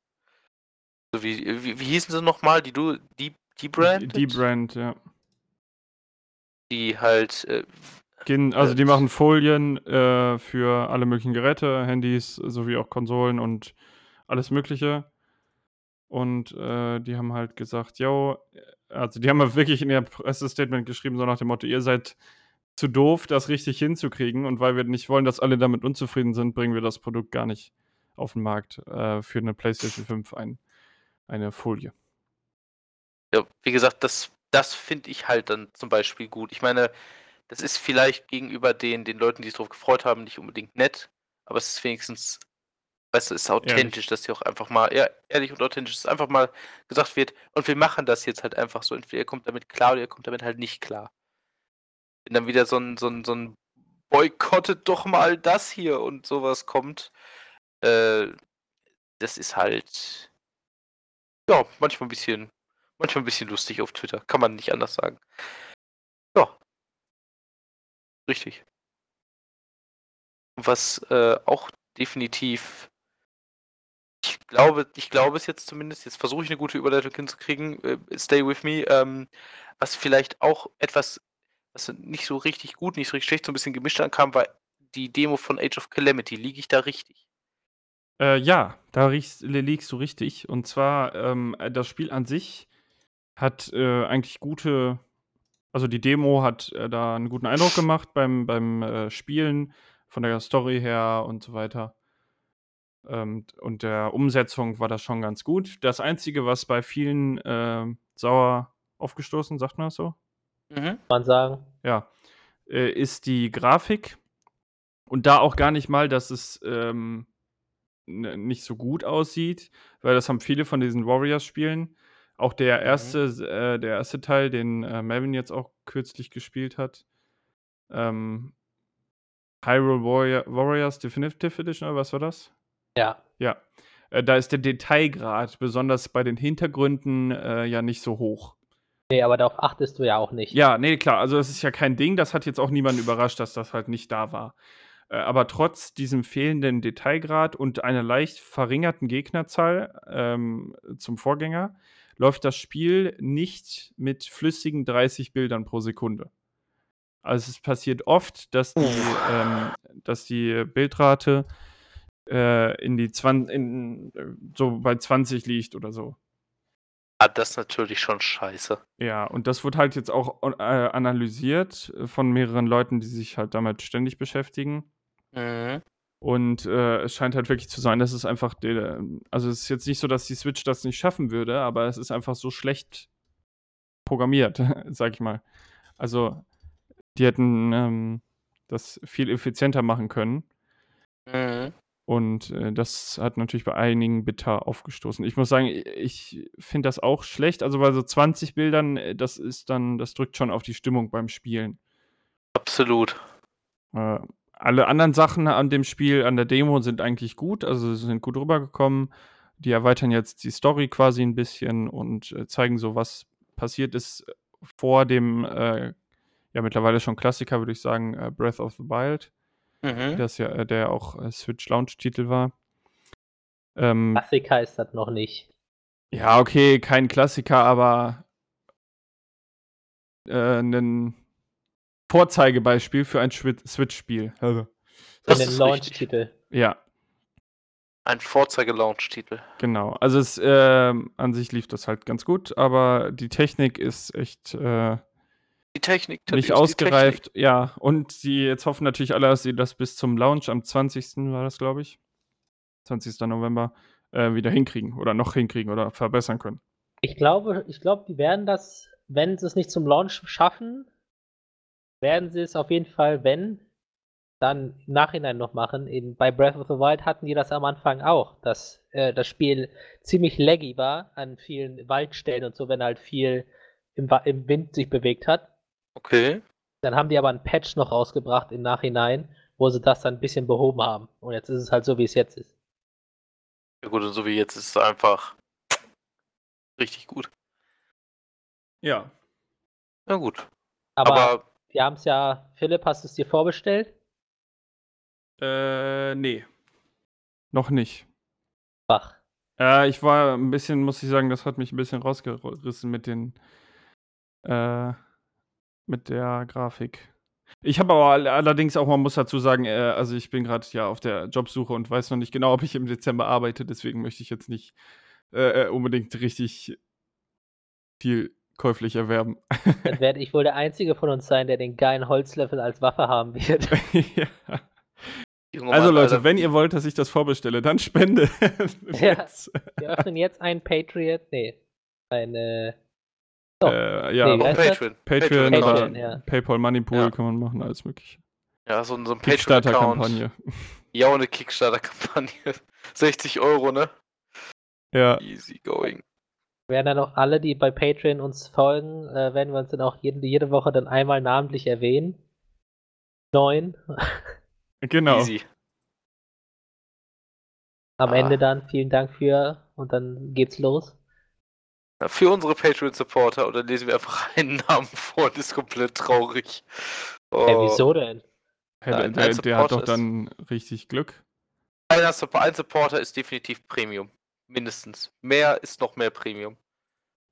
So wie, wie, wie hießen sie nochmal? Die du, die, die Brand? Die Brand, ja. Die halt, äh, Gehen, also Äh, die machen Folien äh, für alle möglichen Geräte, Handys sowie auch Konsolen und alles Mögliche. Und äh, die haben halt gesagt, yo, also die haben halt wirklich in ihr Pressestatement geschrieben, so nach dem Motto, ihr seid zu doof, das richtig hinzukriegen. Und weil wir nicht wollen, dass alle damit unzufrieden sind, bringen wir das Produkt gar nicht auf den Markt äh, für eine PlayStation 5 ein, eine Folie. ja, wie gesagt, das, das finde ich halt dann zum Beispiel gut. Ich meine, das ist vielleicht gegenüber den, den Leuten, die sich drauf gefreut haben, nicht unbedingt nett, aber es ist wenigstens, weißt du, es ist authentisch, dass hier auch einfach mal, ja, ehrlich und authentisch, dass einfach mal gesagt wird, und wir machen das jetzt halt einfach so. Entweder ihr kommt damit klar oder ihr kommt damit halt nicht klar. Wenn dann wieder so ein, so ein, so ein boykottet doch mal das hier und sowas kommt, äh, das ist halt, ja, manchmal ein bisschen, manchmal ein bisschen lustig auf Twitter, kann man nicht anders sagen. Ja. Richtig. Was äh, auch definitiv, ich glaube, ich glaube es jetzt zumindest, jetzt versuche ich eine gute Überleitung hinzukriegen, äh, stay with me, ähm, was vielleicht auch etwas, was nicht so richtig gut, nicht so richtig schlecht, so ein bisschen gemischt ankam, war die Demo von Age of Calamity. Liege ich da richtig? Äh, ja, da riechst, liegst du richtig. Und zwar, ähm, äh, das Spiel an sich hat äh, eigentlich gute, also die Demo hat äh, da einen guten Eindruck gemacht beim, beim äh, Spielen, von der Story her und so weiter. Ähm, und der Umsetzung war das schon ganz gut. Das Einzige, was bei vielen ähm, sauer aufgestoßen, sagt man das so? Mhm. Kann man sagen. Ja, äh, ist die Grafik. Und da auch gar nicht mal, dass es ähm, nicht so gut aussieht, weil das haben viele von diesen Warriors-Spielen. Auch der erste, äh, der erste Teil, den äh, Melvin jetzt auch kürzlich gespielt hat, ähm, Hyrule Warrior, Warriors Definitive Edition, oder was war das? Ja. Ja, äh, da ist der Detailgrad, besonders bei den Hintergründen, äh, ja nicht so hoch. Nee, aber darauf achtest du ja auch nicht. Ja, nee, klar. Also, das ist ja kein Ding. Das hat jetzt auch niemanden überrascht, dass das halt nicht da war. Äh, aber trotz diesem fehlenden Detailgrad und einer leicht verringerten Gegnerzahl ähm, zum Vorgänger läuft das Spiel nicht mit flüssigen 30 Bildern pro Sekunde. Also es passiert oft, dass die, ähm, dass die Bildrate äh, in die 20, in, so bei 20 liegt oder so. Ah, das ist natürlich schon scheiße. Ja, und das wird halt jetzt auch äh, analysiert von mehreren Leuten, die sich halt damit ständig beschäftigen. Mhm. Und äh, es scheint halt wirklich zu sein, dass es einfach, also es ist jetzt nicht so, dass die Switch das nicht schaffen würde, aber es ist einfach so schlecht programmiert, *laughs* sag ich mal. Also die hätten ähm, das viel effizienter machen können. Mhm. Und äh, das hat natürlich bei einigen bitter aufgestoßen. Ich muss sagen, ich finde das auch schlecht. Also bei so 20 Bildern, äh, das ist dann, das drückt schon auf die Stimmung beim Spielen. Absolut. Äh, alle anderen Sachen an dem Spiel, an der Demo sind eigentlich gut, also sie sind gut rübergekommen. Die erweitern jetzt die Story quasi ein bisschen und äh, zeigen so, was passiert ist vor dem, äh, ja mittlerweile schon Klassiker, würde ich sagen, äh, Breath of the Wild, Mhm. das ja, äh, der auch äh, Switch Launch-Titel war. Ähm, Klassiker ist das noch nicht. ja, okay, kein Klassiker, aber äh, ein Vorzeigebeispiel für ein Switch-Spiel. Also, Das richtig. Launch-Titel. ja, Ein Vorzeige-Launch-Titel. Genau, also es, ähm, an sich lief das halt ganz gut, aber die Technik ist echt äh, Die Technik. Nicht ausgereift. Ja, und sie jetzt hoffen natürlich alle, dass sie das bis zum Launch am 20. war das, glaube ich, 20. November, äh, wieder hinkriegen oder noch hinkriegen oder verbessern können. Ich glaube, ich glaube, die werden das, wenn sie es nicht zum Launch schaffen, werden sie es auf jeden Fall, wenn, dann im Nachhinein noch machen. In, bei Breath of the Wild hatten die das am Anfang auch, dass äh, das Spiel ziemlich laggy war an vielen Waldstellen und so, wenn halt viel im, im Wind sich bewegt hat. Okay. Dann haben die aber einen Patch noch rausgebracht im Nachhinein, wo sie das dann ein bisschen behoben haben. Und jetzt ist es halt so, wie es jetzt ist. Ja gut, und so wie jetzt ist es einfach richtig gut. Ja. Na gut. Aber, Aber, die haben es ja, Philipp, hast du es dir vorbestellt? Äh, nee. Noch nicht. Wach. Äh, ich war ein bisschen, muss ich sagen, das hat mich ein bisschen rausgerissen mit den, äh, mit der Grafik. Ich habe aber all- allerdings auch, man muss dazu sagen, äh, also ich bin gerade ja auf der Jobsuche und weiß noch nicht genau, ob ich im Dezember arbeite, deswegen möchte ich jetzt nicht äh, äh, unbedingt richtig viel käuflich erwerben. Dann *laughs* werde ich wohl der Einzige von uns sein, der den geilen Holzlöffel als Waffe haben wird. *laughs* ja. Also Leute, Alter, wenn ihr wollt, dass ich das vorbestelle, dann spende. *laughs* Ja. Jetzt. Wir öffnen jetzt ein Patriot, nee, eine, Äh, ja, Nee? Patreon. Patreon, Patreon, oder ja. PayPal Moneypool Ja. kann man machen, alles mögliche. Ja, so, ein- so ein. Kickstarter-Kampagne. Ja, eine Kickstarter-Kampagne. *laughs* 60 Euro, ne? Ja. Easy going. werden dann auch alle, die bei Patreon uns folgen, äh, werden wir uns dann auch jede, jede Woche dann einmal namentlich erwähnen. Neun. *laughs* Genau. Easy. Am Ah. Ende dann vielen Dank für und dann geht's los. Für unsere Patreon-Supporter oder lesen wir einfach *laughs* einen Namen vor und ist komplett traurig. Oh. Äh, wieso denn? Hey, der, Nein, der, der hat doch Supporter ist- dann richtig Glück. Einer Ein Supporter ist definitiv Premium. Mindestens. Mehr ist noch mehr Premium.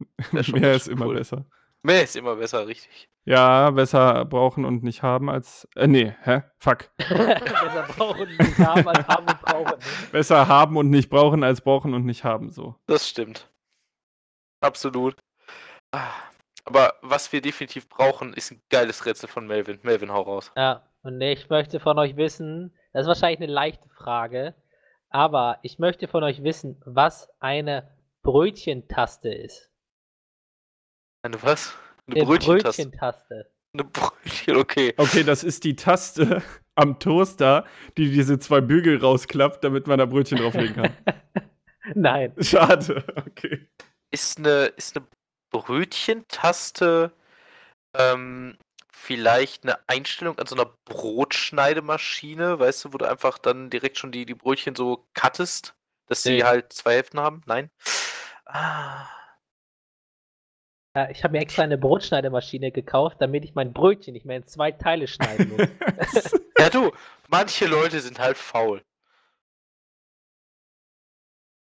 *laughs* Schon Mehr ist immer cool. besser. Mehr ist immer besser, richtig. Ja, besser brauchen und nicht haben als. Äh, nee, hä? Fuck. *laughs* Besser brauchen nicht haben als haben und brauchen. Besser haben und nicht brauchen als brauchen und nicht haben. So. Das stimmt. Absolut. Aber was wir definitiv brauchen, ist ein geiles Rätsel von Melvin. Melvin, hau raus. Ja, und ich möchte von euch wissen, das ist wahrscheinlich eine leichte Frage, aber ich möchte von euch wissen, was eine Brötchentaste ist. Eine was? Eine Eine Brötchentaste. Brötchentaste. Eine Brötchen, okay. Okay, das ist die Taste *laughs* am Toaster, die diese zwei Bügel rausklappt, damit man da Brötchen drauflegen kann. *laughs* Nein. Schade. Okay. Ist eine, ist eine Brötchentaste ähm, vielleicht eine Einstellung an so einer Brotschneidemaschine, weißt du, wo du einfach dann direkt schon die, die Brötchen so cuttest, dass sie Nee. halt zwei Hälften haben? Nein? Ah. Äh, ich habe mir extra eine Brotschneidemaschine gekauft, damit ich mein Brötchen nicht mehr in zwei Teile schneiden muss. *laughs* Ja, du, manche Leute sind halt faul.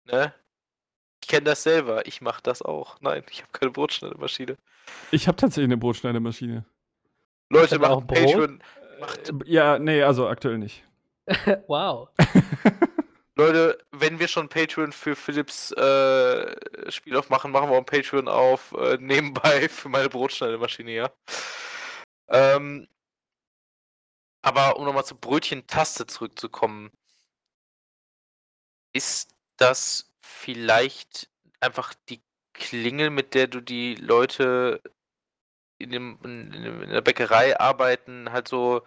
Ne? Ich kenne das selber. Ich mache das auch. Nein, ich habe keine Brotschneidemaschine. Ich habe tatsächlich eine Brotschneidemaschine. Leute, Brot? Patreon. Macht, Äh, Ja, nee, also aktuell nicht. *laughs* *laughs* wow. Leute, wenn wir schon Patreon für Philips äh, Spiel aufmachen, machen wir auch ein Patreon auf äh, nebenbei *laughs* für meine Brotschneidemaschine, ja. Ähm, aber um nochmal zur Brötchen-Taste zurückzukommen, ist das vielleicht einfach die Klingel, mit der du die Leute in, dem, in, in der Bäckerei arbeiten, halt so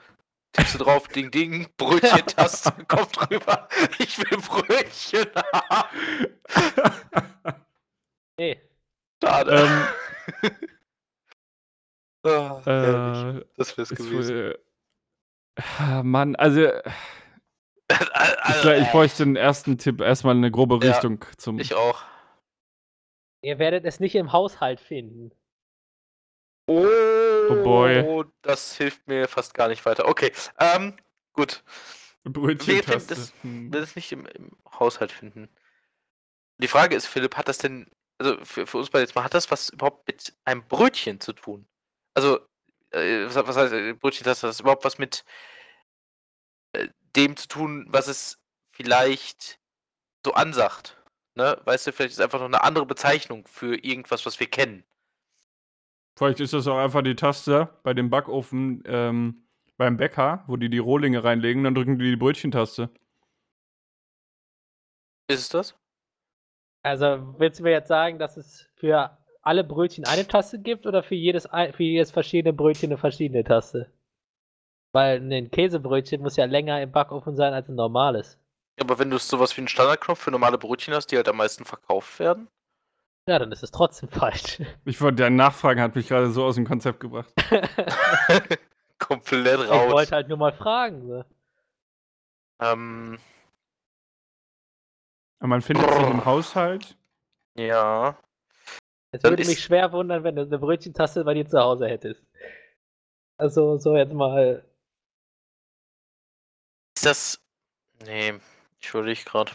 tippst du drauf, Ding Ding, *laughs* Brötchen-Taste, *laughs* kommt rüber, ich will Brötchen haben. Nee. Schade. ähm, *laughs* herrlich. äh, das wär's gewesen. wohl, ah, Mann, also *laughs* Also, glaub, ich äh, bräuchte den ersten Tipp, erstmal eine grobe Ja, Richtung zum. ich auch. Ihr werdet es nicht im Haushalt finden. Oh, boy. das hilft mir fast gar nicht weiter. Okay, ähm, gut. Brötchen-Taste. das- Hm. will es nicht im, im Haushalt finden. Die Frage ist, Philipp, hat das denn, also für, für uns beide jetzt mal, hat das was überhaupt mit einem Brötchen zu tun? Also, äh, was, was heißt äh, Brötchen, hat das überhaupt was mit äh, dem zu tun, was es vielleicht so ansagt? Ne? Weißt du, vielleicht ist es einfach noch eine andere Bezeichnung für irgendwas, was wir kennen. Vielleicht ist das auch einfach die Taste bei dem Backofen ähm, beim Bäcker, wo die die Rohlinge reinlegen, dann drücken die die Brötchentaste. Ist es das? Also willst du mir jetzt sagen, dass es für alle Brötchen eine Taste gibt oder für jedes, für jedes verschiedene Brötchen eine verschiedene Taste? Weil ein Käsebrötchen muss ja länger im Backofen sein als ein normales. Aber wenn du sowas wie einen Standardknopf für normale Brötchen hast, die halt am meisten verkauft werden? Ja, dann ist es trotzdem falsch. *laughs* Ich wollte deine Nachfragen hat mich gerade so aus dem Konzept gebracht. *laughs* Komplett ich raus. wollte halt nur mal fragen. So. Ähm, Aber man findet es im Haushalt. ja. Es Dann würde mich schwer wundern, wenn du eine Brötchentaste bei dir zu Hause hättest. Also so jetzt mal. Ist das. Nee, ich überlege gerade.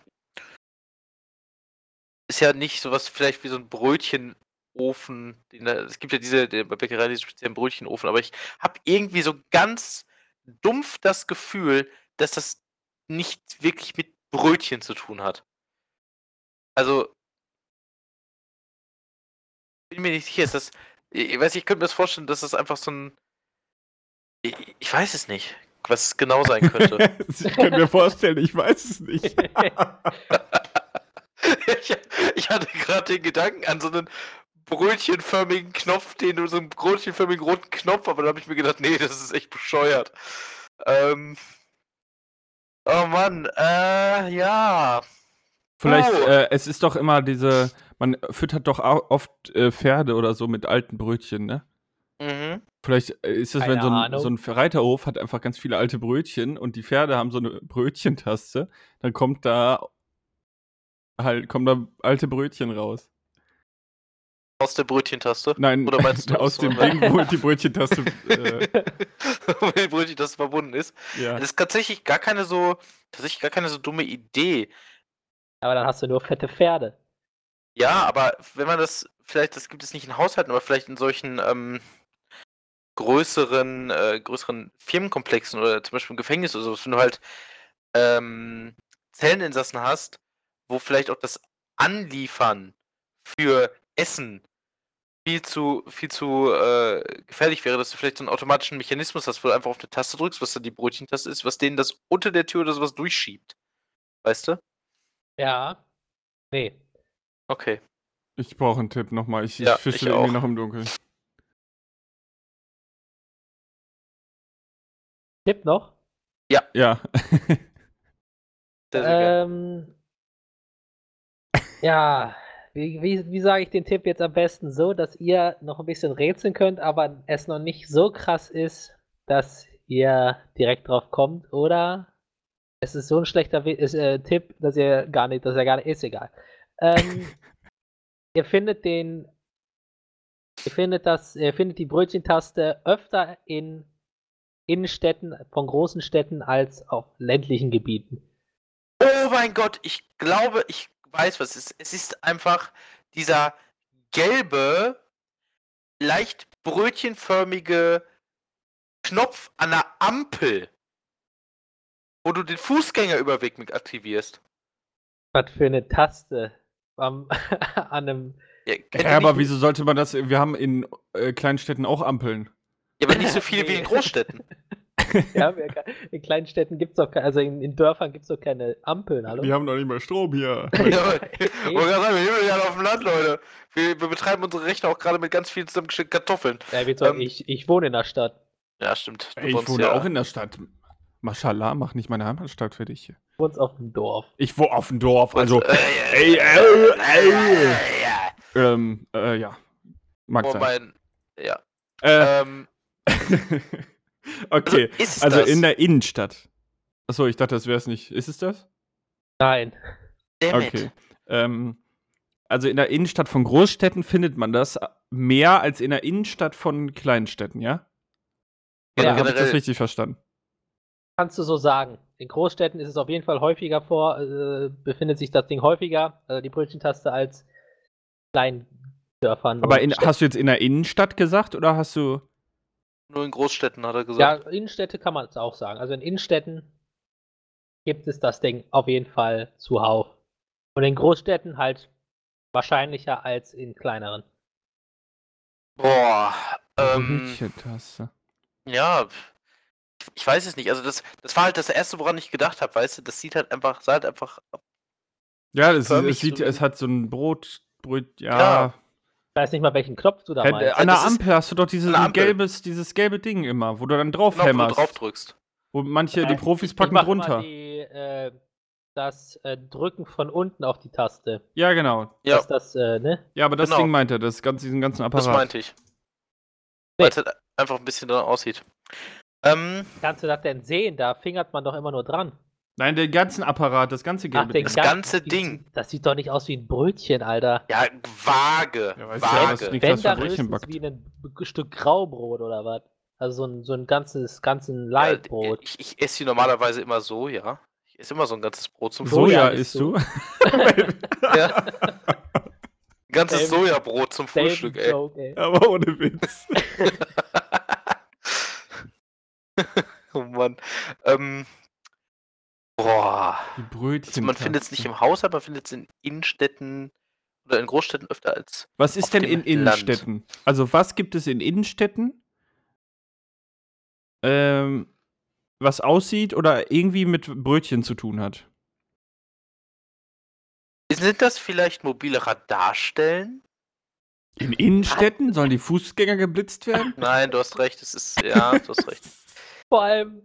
Ist ja nicht sowas vielleicht wie so ein Brötchenofen. Es gibt ja diese, bei Bäckerei diesen speziellen Brötchenofen, aber ich habe irgendwie so ganz dumpf das Gefühl, dass das nicht wirklich mit Brötchen zu tun hat. Also. Bin mir nicht sicher, ist das. Ich ich weiß, ich könnte mir das vorstellen, dass das einfach so ein. Ich, ich weiß es nicht, was es genau sein könnte. *laughs* ich kann mir vorstellen, ich weiß es nicht. *laughs* ich, ich hatte gerade den Gedanken an so einen brötchenförmigen Knopf, den du so einen brötchenförmigen roten Knopf, aber dann habe ich mir gedacht, nee, das ist echt bescheuert. Ähm. Oh Mann, äh, ja. Vielleicht, Oh. äh, es ist doch immer diese, man füttert doch oft äh, Pferde oder so mit alten Brötchen, ne? Mhm. Vielleicht äh, ist es, wenn Keine so ein, so ein Reiterhof hat einfach ganz viele alte Brötchen und die Pferde haben so eine Brötchentaste, dann kommt da halt, kommen da alte Brötchen raus. Aus der Brötchentaste. Nein, Oder meinst *laughs* du aus aus dem Ding, wo die *laughs* Brötchentaste, *laughs* äh, Wenn die Brötchentaste verbunden ist. ja. Das ist tatsächlich gar keine so, tatsächlich gar keine so dumme Idee. Aber dann hast du nur fette Pferde. Ja, aber wenn man das, vielleicht, das gibt es nicht in Haushalten, aber vielleicht in solchen ähm, größeren, äh, größeren Firmenkomplexen oder zum Beispiel im Gefängnis oder sowas, wenn du halt ähm, Zelleninsassen hast, wo vielleicht auch das Anliefern für Essen viel zu, viel zu äh, gefährlich wäre, dass du vielleicht so einen automatischen Mechanismus hast, wo du einfach auf eine Taste drückst, was dann die Brötchentaste ist, was denen das unter der Tür oder sowas durchschiebt. Weißt du? Ja. Nee. Okay. Ich brauche einen Tipp nochmal. Ich, Ja, ich fische ich irgendwie auch. noch im Dunkeln. Tipp noch. Ja. Gerne. Ähm, ja, wie, wie, wie sage ich den Tipp jetzt am besten so, dass ihr noch ein bisschen rätseln könnt, aber es noch nicht so krass ist, dass ihr direkt drauf kommt, oder es ist so ein schlechter We ist, äh, Tipp, dass ihr gar nicht, dass er gar nicht ist, egal. Ähm, *laughs* ihr findet den Ihr findet, das, ihr findet die Brötchentaste öfter in Innenstädten von großen Städten als auf ländlichen Gebieten. Oh mein Gott, ich glaube, ich weiß, was es ist. Es ist einfach dieser gelbe, leicht brötchenförmige Knopf an der Ampel, wo du den Fußgängerüberweg mit aktivierst. Was für eine Taste am, *laughs* an einem. Ja, Ja, aber wieso sollte man das? Wir haben in äh, kleinen Städten auch Ampeln. Ja, aber nicht so viele wie in Großstädten. *laughs* Ja, in kleinen Städten gibt es doch keine, also in, in Dörfern gibt es doch keine Ampeln, hallo? Wir haben doch nicht mal Strom hier. *laughs* Ja, aber- *laughs* sagen, wir leben ja auf dem Land, Leute. Wir, wir betreiben unsere Rechner auch gerade mit ganz vielen zusammengestellten Kartoffeln. Ja, wie soll, Ähm, ich, ich wohne in der Stadt. Ja, stimmt. Du Ey, ich wohne ja- auch in der Stadt. Mashallah, mach nicht meine Heimatstadt für dich. Du wohnst auf dem Dorf. Ich wohne auf dem Dorf, also. Äh, Ey, äh, ey, ey. ja. Ähm, äh, ja. Mag Oh, sein. ja. Äh, Ähm, *laughs* okay, ist es also das? in der Innenstadt. Achso, ich dachte, das wäre es nicht. Ist es das? Nein. Damn. Okay. Ähm, also in der Innenstadt von Großstädten findet man das mehr als in der Innenstadt von Kleinstädten, ja? Ja, Oder habe ich das richtig verstanden? Kannst du so sagen. In Großstädten ist es auf jeden Fall häufiger vor, äh, befindet sich das Ding häufiger, also die Brötchentaste, als kleinen Dörfern. Aber in, hast du jetzt in der Innenstadt gesagt oder hast du. Nur in Großstädten, hat er Ja, gesagt. Innenstädte kann man es auch sagen. Also in Innenstädten gibt es das Ding auf jeden Fall zuhauf. Und in Großstädten halt wahrscheinlicher als in kleineren. Boah. Ähm, ja. Ich, weiß es nicht. Also das, das war halt das erste, woran ich gedacht habe, weißt du? Das sieht halt einfach, sah halt einfach. Ja, es, Förmig es, sieht, so- es hat so ein Brot. Brot ja. Ja. Ich weiß nicht mal, welchen Knopf du da meinst. an der Ampel hast du doch dieses gelbes, dieses gelbe Ding immer, wo du dann drauf Genau, wo du hämmerst. drauf drückst. Wo manche, die Profis ich packen mach drunter. Die, äh, das äh, Drücken von unten auf die Taste. Ja, genau. Ja, das, äh, ne? Ja, aber das Genau. Ding meint er, das ganz, diesen ganzen Apparat. das meinte ich. Nee. Weil es halt einfach ein bisschen dann aussieht. Ähm, Kannst du das denn sehen? Da fingert man doch immer nur dran. Nein, den ganzen Apparat, das ganze Ding. Das ganz- ganze die- Ding. Das sieht doch nicht aus wie ein Brötchen, Alter. ja, vage. Ja, du ja, nicht- Wenn da höchstens wie ein Stück Graubrot oder was. Also so ein, so ein ganzes, ganzen Ja, Leitbrot. ich, ich esse sie normalerweise immer so, ja. Ich esse immer so ein ganzes Brot zum Soja Soja isst du? *laughs* Ja. Ein ganzes Selben- Sojabrot zum Frühstück, ey. Joke, ey. aber ohne Witz. *laughs* oh Mann. Ähm, boah. Die Brötchen. Also man findet es nicht im Haushalt, man findet es in Innenstädten oder in Großstädten öfter als. Was ist auf denn dem in Land. Innenstädten? Also, was gibt es in Innenstädten? Ähm, was aussieht oder irgendwie mit Brötchen zu tun hat? Sind das vielleicht mobile Radarstellen? In Innenstädten? Sollen die Fußgänger geblitzt werden? Nein, du hast recht, es ist. Ja, du hast recht. *laughs* Vor allem,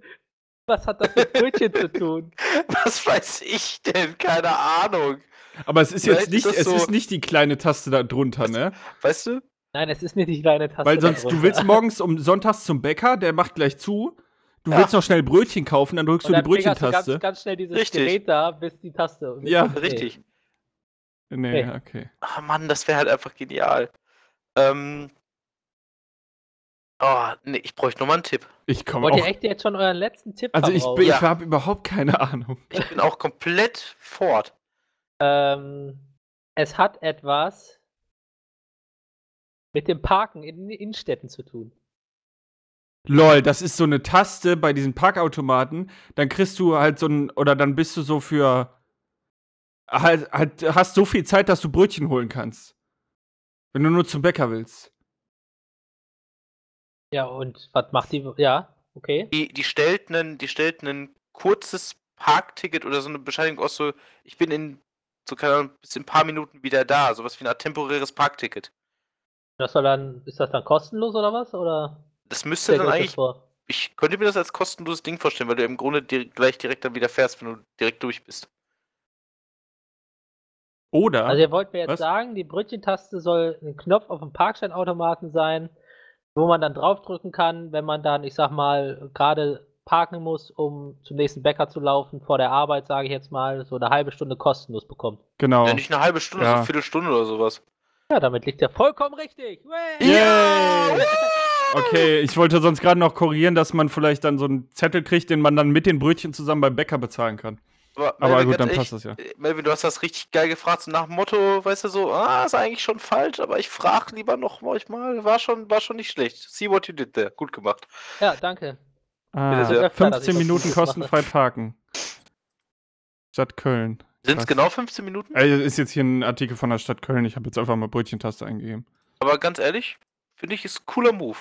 was hat das mit Brötchen zu tun? *laughs* Was weiß ich denn? Keine Ahnung. Aber es ist Vielleicht jetzt nicht, ist das es so- ist nicht die kleine Taste da drunter, ne? Weißt du? Nein, es ist nicht die kleine Taste. Weil sonst, du willst *laughs* morgens um sonntags zum Bäcker, der macht gleich zu. Du Ja. willst noch schnell Brötchen kaufen, dann drückst Und du die dann fingerst du Brötchentaste. Ganz, ganz schnell dieses Richtig. Gerät da, bis die Taste. Ja. Okay. Richtig. Nee, Nee. okay. Ah Mann, das wäre halt einfach genial. Ähm. Oh, nee, ich bräuchte nur mal einen Tipp. Ich komme Wollt ihr auch. echt jetzt schon euren letzten Tipp Also ich, bin- ich Ja. habe überhaupt keine Ahnung. Ich bin auch komplett fort. Ähm, es hat etwas mit dem Parken in Innenstädten zu tun. Lol, das ist so eine Taste bei diesen Parkautomaten. Dann kriegst du halt so ein, oder dann bist du so für, halt, halt, hast so viel Zeit, dass du Brötchen holen kannst. Wenn du nur zum Bäcker willst. Ja, und was macht die? Ja, okay. Die, die stellt einen, die stellt ein kurzes Parkticket oder so eine Bescheinigung aus, so, ich bin in so keine Ahnung, bis in ein paar Minuten wieder da. Sowas wie Art temporäres Parkticket. Das soll dann, ist das dann kostenlos oder was? Oder Das müsste dann eigentlich. vor? Ich könnte mir das als kostenloses Ding vorstellen, weil du im Grunde dir gleich direkt dann wieder fährst, wenn du direkt durch bist. Oder? Also ihr wollt mir jetzt Was? sagen, die Brötchentaste soll ein Knopf auf dem Parkscheinautomaten sein, wo man dann draufdrücken kann, wenn man dann, ich sag mal, gerade parken muss, um zum nächsten Bäcker zu laufen, vor der Arbeit, sage ich jetzt mal, so eine halbe Stunde kostenlos bekommt. genau. Ja, nicht eine halbe Stunde, so Ja. eine Viertelstunde oder sowas. Ja, damit liegt er vollkommen richtig. Yay! Okay, ich wollte sonst gerade noch korrigieren, dass man vielleicht dann so einen Zettel kriegt, den man dann mit den Brötchen zusammen beim Bäcker bezahlen kann. Aber, Aber Melvin, gut, dann passt das ja. äh, Melvin, du hast das richtig geil gefragt, so nach dem Motto, weißt du so, ah, ist eigentlich schon falsch, aber ich frage lieber noch manchmal, war schon, war schon nicht schlecht. See what you did there, gut gemacht. Ja, danke. Ah, ich 15 was Minuten kostenfrei parken. Stadt Köln. Sind es genau 15 Minuten? Äh, ist jetzt hier ein Artikel von der Stadt Köln. Ich habe jetzt einfach mal Brötchentaste eingegeben. Aber ganz ehrlich, finde ich, ist ein cooler Move.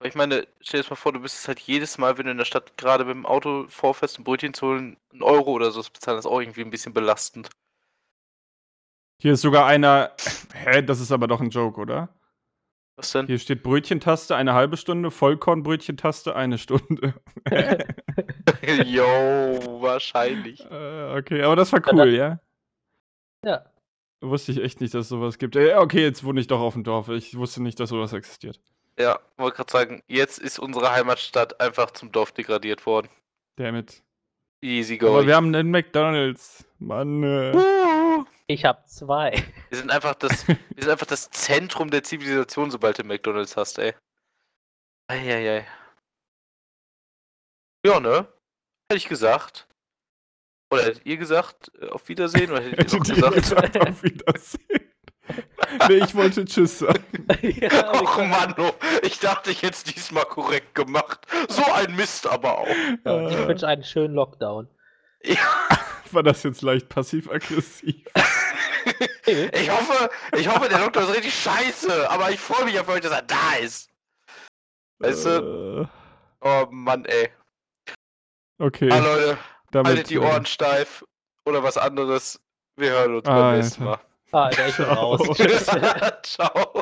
Weil ich meine, stell dir das mal vor, du bist halt jedes Mal, wenn du in der Stadt gerade mit dem Auto vorfährst, ein Brötchen zu holen, ein Euro oder so zu bezahlen, das ist auch irgendwie ein bisschen belastend. Hier ist sogar einer. *laughs* Hä, das ist aber doch ein Joke, oder? Was denn? Hier steht Brötchentaste eine halbe Stunde, Vollkornbrötchentaste eine Stunde. *laughs* Yo, wahrscheinlich. äh, okay, aber das war cool, ja? Ja. Wusste ich echt nicht, dass es sowas gibt. Äh, okay, jetzt wohne ich doch auf dem Dorf. Ich wusste nicht, dass sowas existiert. Ja, wollte gerade sagen, jetzt ist unsere Heimatstadt einfach zum Dorf degradiert worden. Damit. Easy Aber going. wir haben einen McDonalds. Mann. Äh. Ich habe zwei. wir sind einfach das, *laughs* wir sind einfach das Zentrum der Zivilisation, sobald du McDonalds hast, ey. Eieiei. Ja, ne? Hätte ich gesagt. Oder hättet ihr gesagt, äh, auf Wiedersehen? Oder hättet ihr noch gesagt? gesagt, auf *laughs* Wiedersehen. *laughs* nee, ich wollte Tschüss sagen. *laughs* ja, Och Mann, oh, ich dachte, ich hätte es diesmal korrekt gemacht. So ein Mist aber auch. Ja, ich Äh, wünsche einen schönen Lockdown. Ja, *laughs* war das jetzt leicht passiv-aggressiv? ich hoffe, ich hoffe, der Doktor ist richtig scheiße, aber ich freue mich auf euch, dass er da ist. Weißt du? Äh, Oh Mann, ey. okay. Ah, Leute, damit, haltet die äh, Ohren steif oder was anderes. Wir hören uns Ah, beim nächsten. Mal. Ah, Alter, ich bin raus. *laughs* *laughs* Ciao.